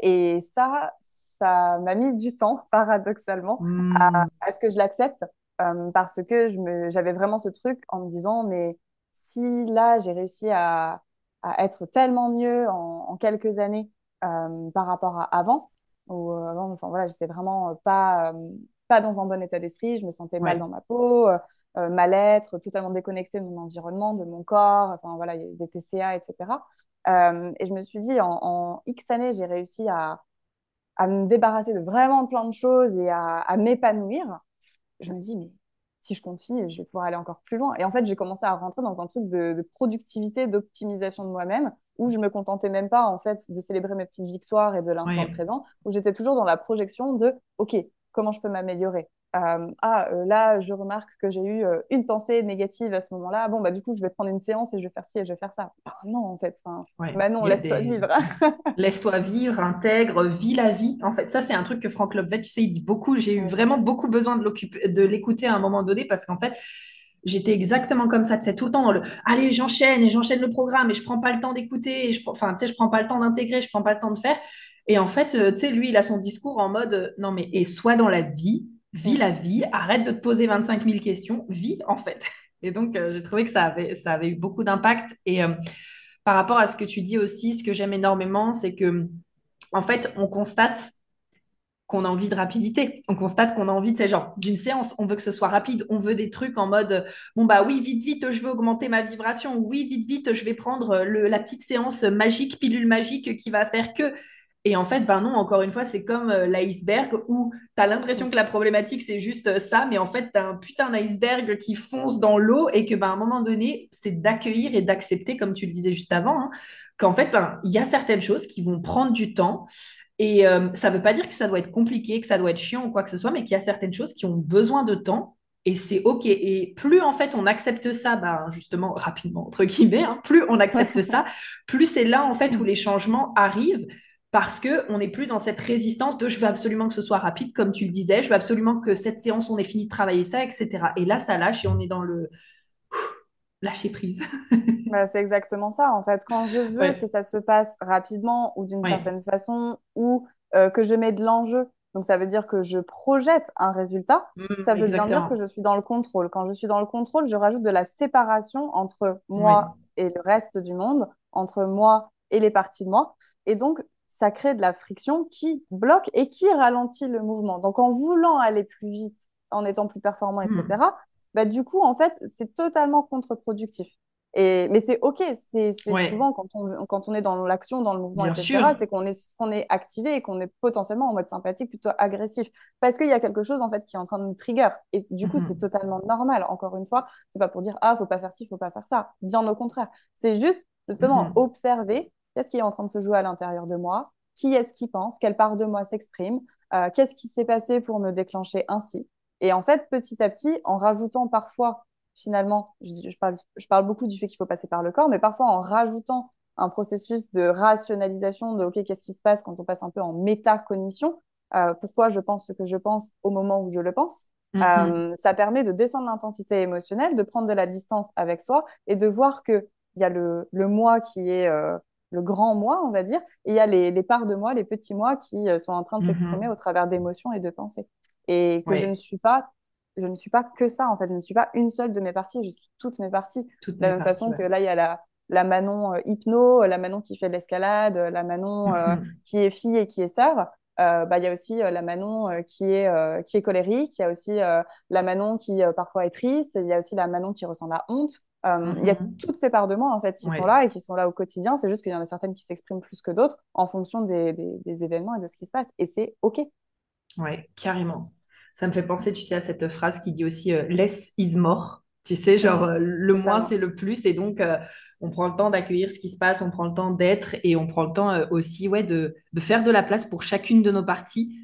et ça, ça m'a mis du temps, paradoxalement, à, hmm. à, ce que je l'accepte. Euh, parce que j'avais vraiment ce truc en me disant, mais si là, j'ai réussi à, à, être tellement mieux en, en quelques années euh, par rapport à avant, où euh, avant, enfin voilà, j'étais vraiment pas, pas dans un bon état d'esprit, je me sentais mal dans ma peau, mal-être, totalement déconnectée de mon environnement, de mon corps, enfin voilà, il y a des TCA, etc. et je me suis dit, en, en X années, j'ai réussi à, à me débarrasser de vraiment plein de choses et à, à m'épanouir je me dis, mais si je continue, je vais pouvoir aller encore plus loin. Et en fait, j'ai commencé à rentrer dans un truc de, productivité, d'optimisation de moi-même, où je me contentais même pas, en fait, de célébrer mes petites victoires et de l'instant présent, où j'étais toujours dans la projection de, OK, comment je peux m'améliorer? Euh, ah, euh, là, je remarque que j'ai eu euh, une pensée négative à ce moment-là. Bon, bah, du coup, je vais prendre une séance et je vais faire ci et je vais faire ça. Ah, non, en fait. Bah, non, laisse-toi vivre. laisse-toi vivre, intègre, vis la vie. En fait, ça, c'est un truc que Franck Lopvet, tu sais, il dit beaucoup. J'ai eu vraiment beaucoup besoin de l'écouter à un moment donné parce qu'en fait, j'étais exactement comme ça, c'est tout le temps dans le allez, j'enchaîne et j'enchaîne le programme et je prends pas le temps d'écouter, je enfin, tu sais, je prends pas le temps d'intégrer, je prends pas le temps de faire. Et en fait, tu sais, lui, il a son discours en mode non, mais et soit dans la vie, vis la vie, arrête de te poser 25 000 questions, vis en fait. Et donc, euh, j'ai trouvé que ça avait, ça avait eu beaucoup d'impact. Et euh, par rapport à ce que tu dis aussi, ce que j'aime énormément, c'est que, en fait, on constate qu'on a envie de rapidité. On constate qu'on a envie de ces genre d'une séance. On veut que ce soit rapide. On veut des trucs en mode bon bah oui vite vite je veux augmenter ma vibration. Oui vite vite je vais prendre le, la petite séance magique pilule magique qui va faire que et en fait, ben non, encore une fois, c'est comme euh, l'iceberg où tu as l'impression que la problématique, c'est juste euh, ça, mais en fait, tu as un putain d'iceberg qui fonce dans l'eau et que ben, à un moment donné, c'est d'accueillir et d'accepter, comme tu le disais juste avant, hein, qu'en fait, ben, il y a certaines choses qui vont prendre du temps. Et euh, ça ne veut pas dire que ça doit être compliqué, que ça doit être chiant ou quoi que ce soit, mais qu'il y a certaines choses qui ont besoin de temps et c'est OK. Et plus en fait on accepte ça, ben, justement rapidement, entre guillemets, hein, plus on accepte ça, plus c'est là en fait où les changements arrivent parce qu'on n'est plus dans cette résistance de je veux absolument que ce soit rapide, comme tu le disais, je veux absolument que cette séance, on ait fini de travailler ça, etc. Et là, ça lâche et on est dans le lâcher prise. Bah, c'est exactement ça, en fait. Quand je veux que ça se passe rapidement ou d'une certaine façon, ou euh, que je mets de l'enjeu, donc ça veut dire que je projette un résultat, mmh, ça veut bien dire que je suis dans le contrôle. Quand je suis dans le contrôle, je rajoute de la séparation entre moi et le reste du monde, entre moi et les parties de moi. Et donc, ça crée de la friction qui bloque et qui ralentit le mouvement. Donc, en voulant aller plus vite, en étant plus performant, etc., hmm. bah, du coup, en fait, c'est totalement contre-productif. Et, mais c'est OK, c'est souvent quand on, quand on est dans l'action, dans le mouvement, etc., c'est qu'on est, qu'on est activé et qu'on est potentiellement en mode sympathique, plutôt agressif. Parce qu'il y a quelque chose, en fait, qui est en train de nous trigger. Et du coup, c'est hmm. totalement normal. Encore une fois, c'est pas pour dire, ah, faut pas faire ci, faut pas faire ça. Bien au contraire. C'est juste, justement, hmm. observer Qu'est-ce qui est en train de se jouer à l'intérieur de moi? Qui est-ce qui pense? Quelle part de moi s'exprime? Euh, Qu'est-ce qui s'est passé pour me déclencher ainsi? Et en fait, petit à petit, en rajoutant parfois, finalement, je, parle, je parle beaucoup du fait qu'il faut passer par le corps, mais parfois en rajoutant un processus de rationalisation de OK, qu'est-ce qui se passe quand on passe un peu en métacognition? Euh, Pourquoi je pense ce que je pense au moment où je le pense? Mm-hmm. euh, Ça permet de descendre l'intensité émotionnelle, de prendre de la distance avec soi et de voir que il y a le, le moi qui est le grand moi, on va dire, et il y a les, parts de moi, les petits moi qui euh, sont en train de mhm. s'exprimer au travers d'émotions et de pensées. Et que je ne suis pas je ne suis pas que ça, en fait. Je ne suis pas une seule de mes parties, je suis toutes mes parties. de la même façon que là, il y a la, la Manon euh, hypno, la Manon qui fait de l'escalade, la Manon euh, mhm. qui est fille et qui est sœur. bah, il y a aussi la Manon qui, est, qui est colérique, il y a aussi la Manon qui parfois est triste, il y a aussi la Manon qui ressent la honte. Euh, il y a mm-hmm. toutes ces parts de moi en fait qui sont là et qui sont là au quotidien. C'est juste qu'il y en a certaines qui s'expriment plus que d'autres en fonction des, des, événements et de ce qui se passe. Et c'est OK. Ouais, carrément. Ça me fait penser, tu sais, à cette phrase qui dit aussi euh, less is more. Tu sais, genre euh, le moins c'est le plus. Et donc, on prend le temps d'accueillir ce qui se passe, on prend le temps d'être et on prend le temps aussi ouais, de, de, faire de la place pour chacune de nos parties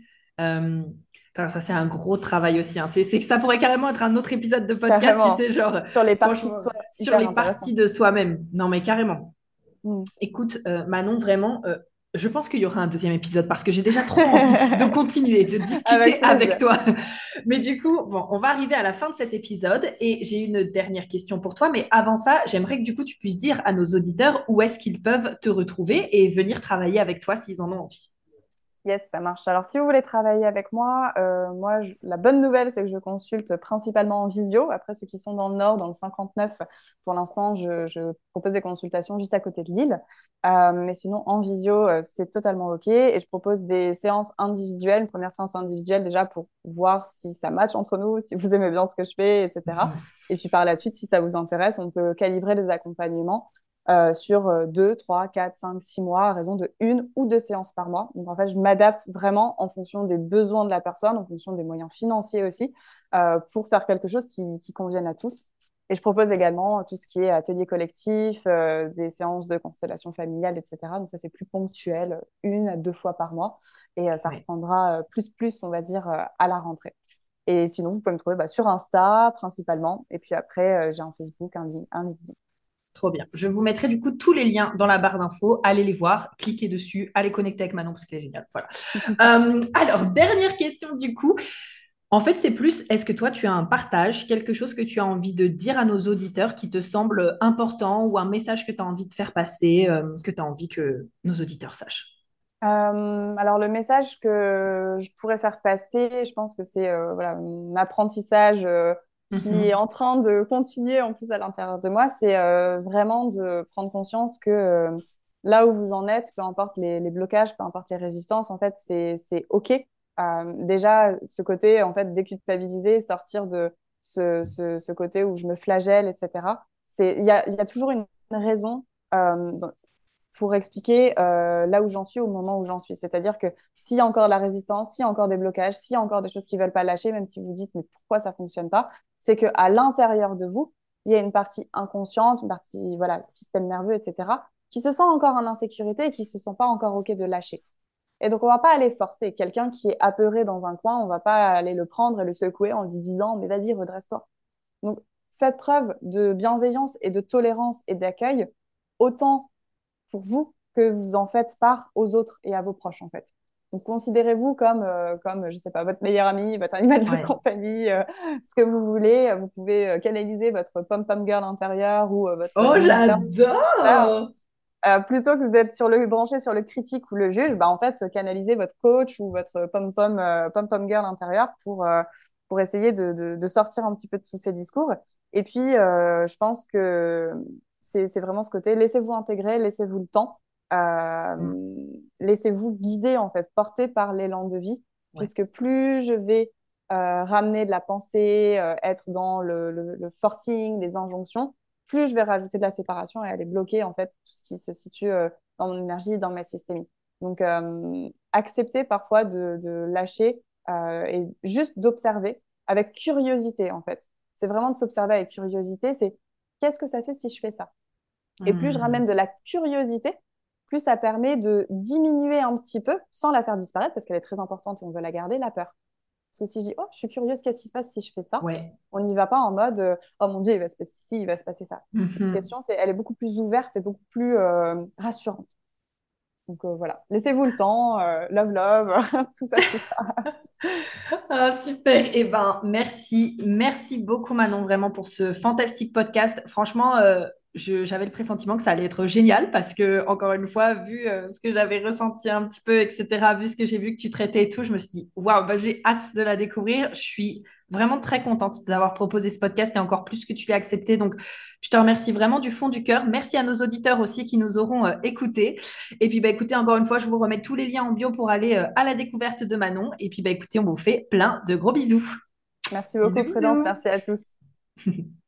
ça, c'est un gros travail aussi. Hein. C'est, que ça pourrait carrément être un autre épisode de podcast, tu sais, genre. Sur les parties de soi. Sur les parties de soi-même. Non, mais carrément. Mm. Écoute, euh, Manon, vraiment, euh, je pense qu'il y aura un deuxième épisode parce que j'ai déjà trop envie de continuer, de discuter avec, toi. Mais du coup, bon, on va arriver à la fin de cet épisode et j'ai une dernière question pour toi. Mais avant ça, j'aimerais que du coup, tu puisses dire à nos auditeurs où est-ce qu'ils peuvent te retrouver et venir travailler avec toi s'ils en ont envie. Yes, ça marche. Alors, si vous voulez travailler avec moi, euh, moi, la bonne nouvelle, c'est que je consulte principalement en visio. Après, ceux qui sont dans le Nord, dans le 59, pour l'instant, je, propose des consultations juste à côté de Lille. Euh, mais sinon, en visio, euh, c'est totalement OK. Et je propose des séances individuelles, une première séance individuelle déjà pour voir si ça match entre nous, si vous aimez bien ce que je fais, etc. Et puis par la suite, si ça vous intéresse, on peut calibrer les accompagnements euh, sur 2, 3, 4, 5, 6 mois à raison de une ou deux séances par mois. Donc en fait, je m'adapte vraiment en fonction des besoins de la personne, en fonction des moyens financiers aussi, euh, pour faire quelque chose qui, qui, convienne à tous. Et je propose également tout ce qui est atelier collectif, euh, des séances de constellation familiale, etc. Donc ça, c'est plus ponctuel, une à deux fois par mois. Et ça reprendra plus, plus, on va dire, à la rentrée. Et sinon, vous pouvez me trouver bah, sur Insta principalement. Et puis après, j'ai un Facebook, un, un LinkedIn. Trop bien. Je vous mettrai du coup tous les liens dans la barre d'infos. Allez les voir, cliquez dessus, allez connecter avec Manon parce qu'elle est géniale. Voilà. Euh, alors, dernière question du coup. En fait, c'est plus, est-ce que toi, tu as un partage, quelque chose que tu as envie de dire à nos auditeurs qui te semble important ou un message que tu as envie de faire passer, euh, que tu as envie que nos auditeurs sachent? Euh, alors le message que je pourrais faire passer, je pense que c'est voilà, un apprentissage qui mhm. est en train de continuer en plus à l'intérieur de moi, c'est euh, vraiment de prendre conscience que euh, là où vous en êtes, peu importe les, blocages, peu importe les résistances, en fait, c'est OK. Euh, déjà, ce côté, en fait, déculpabiliser, sortir de ce, ce, côté où je me flagelle, etc. Il y a, y a, toujours une raison pour expliquer là où j'en suis au moment où j'en suis. C'est-à-dire que s'il y a encore de la résistance, s'il y a encore des blocages, s'il y a encore des choses qui ne veulent pas lâcher, même si vous dites mais pourquoi ça ne fonctionne pas, c'est qu'à l'intérieur de vous, il y a une partie inconsciente, une partie, voilà, système nerveux, etc., qui se sent encore en insécurité et qui ne se sent pas encore OK de lâcher. Et donc, on ne va pas aller forcer. Quelqu'un qui est apeuré dans un coin, on ne va pas aller le prendre et le secouer en lui disant, mais vas-y, redresse-toi. Donc, faites preuve de bienveillance et de tolérance et d'accueil, autant pour vous que vous en faites part aux autres et à vos proches, en fait. Donc, considérez-vous comme, euh, comme, je sais pas, votre meilleur ami, votre animal de compagnie, euh, ce que vous voulez. Vous pouvez euh, canaliser votre pom-pom girl intérieur ou votre... Oh, j'adore plutôt que d'être sur le branché sur le critique ou le juge, bah, en fait, canaliser votre coach ou votre pom-pom pom girl intérieur pour, pour essayer de, de, de, sortir un petit peu de tous ces discours. Et puis, je pense que c'est vraiment ce côté, laissez-vous intégrer, laissez-vous le temps. Mm. laissez-vous guider, en fait, porter par l'élan de vie, puisque plus je vais ramener de la pensée, être dans le, le, forcing, les injonctions, plus je vais rajouter de la séparation et aller bloquer, en fait, tout ce qui se situe dans mon énergie, dans ma systémie. Donc, accepter parfois de, de lâcher et juste d'observer avec curiosité, en fait. C'est vraiment de s'observer avec curiosité. C'est qu'est-ce que ça fait si je fais ça? Et plus je hmm. ramène de la curiosité, plus ça permet de diminuer un petit peu, sans la faire disparaître, parce qu'elle est très importante et on veut la garder, la peur. Parce que si je dis, oh, je suis curieuse, qu'est-ce qui se passe si je fais ça? On n'y va pas en mode, euh, oh mon Dieu, il va se passer ci, il va se passer ça. La mhm. question, c'est, elle est beaucoup plus ouverte et beaucoup plus euh, rassurante. Donc euh, voilà, laissez-vous le temps, love, love, tout ça, tout ça. ah, super. Eh ben, merci, merci beaucoup Manon vraiment pour ce fantastique podcast. Franchement, j'avais le pressentiment que ça allait être génial parce que, encore une fois, vu euh, ce que j'avais ressenti un petit peu, etc., vu ce que j'ai vu que tu traitais et tout, je me suis dit, waouh, bah, j'ai hâte de la découvrir. Je suis vraiment très contente d'avoir proposé ce podcast et encore plus que tu l'aies accepté. Donc, je te remercie vraiment du fond du cœur. Merci à nos auditeurs aussi qui nous auront euh, écoutés. Et puis, bah, écoutez, encore une fois, je vous remets tous les liens en bio pour aller euh, à la découverte de Manon. Et puis, bah, écoutez, on vous fait plein de gros bisous. Merci beaucoup, Prudence. Merci à tous.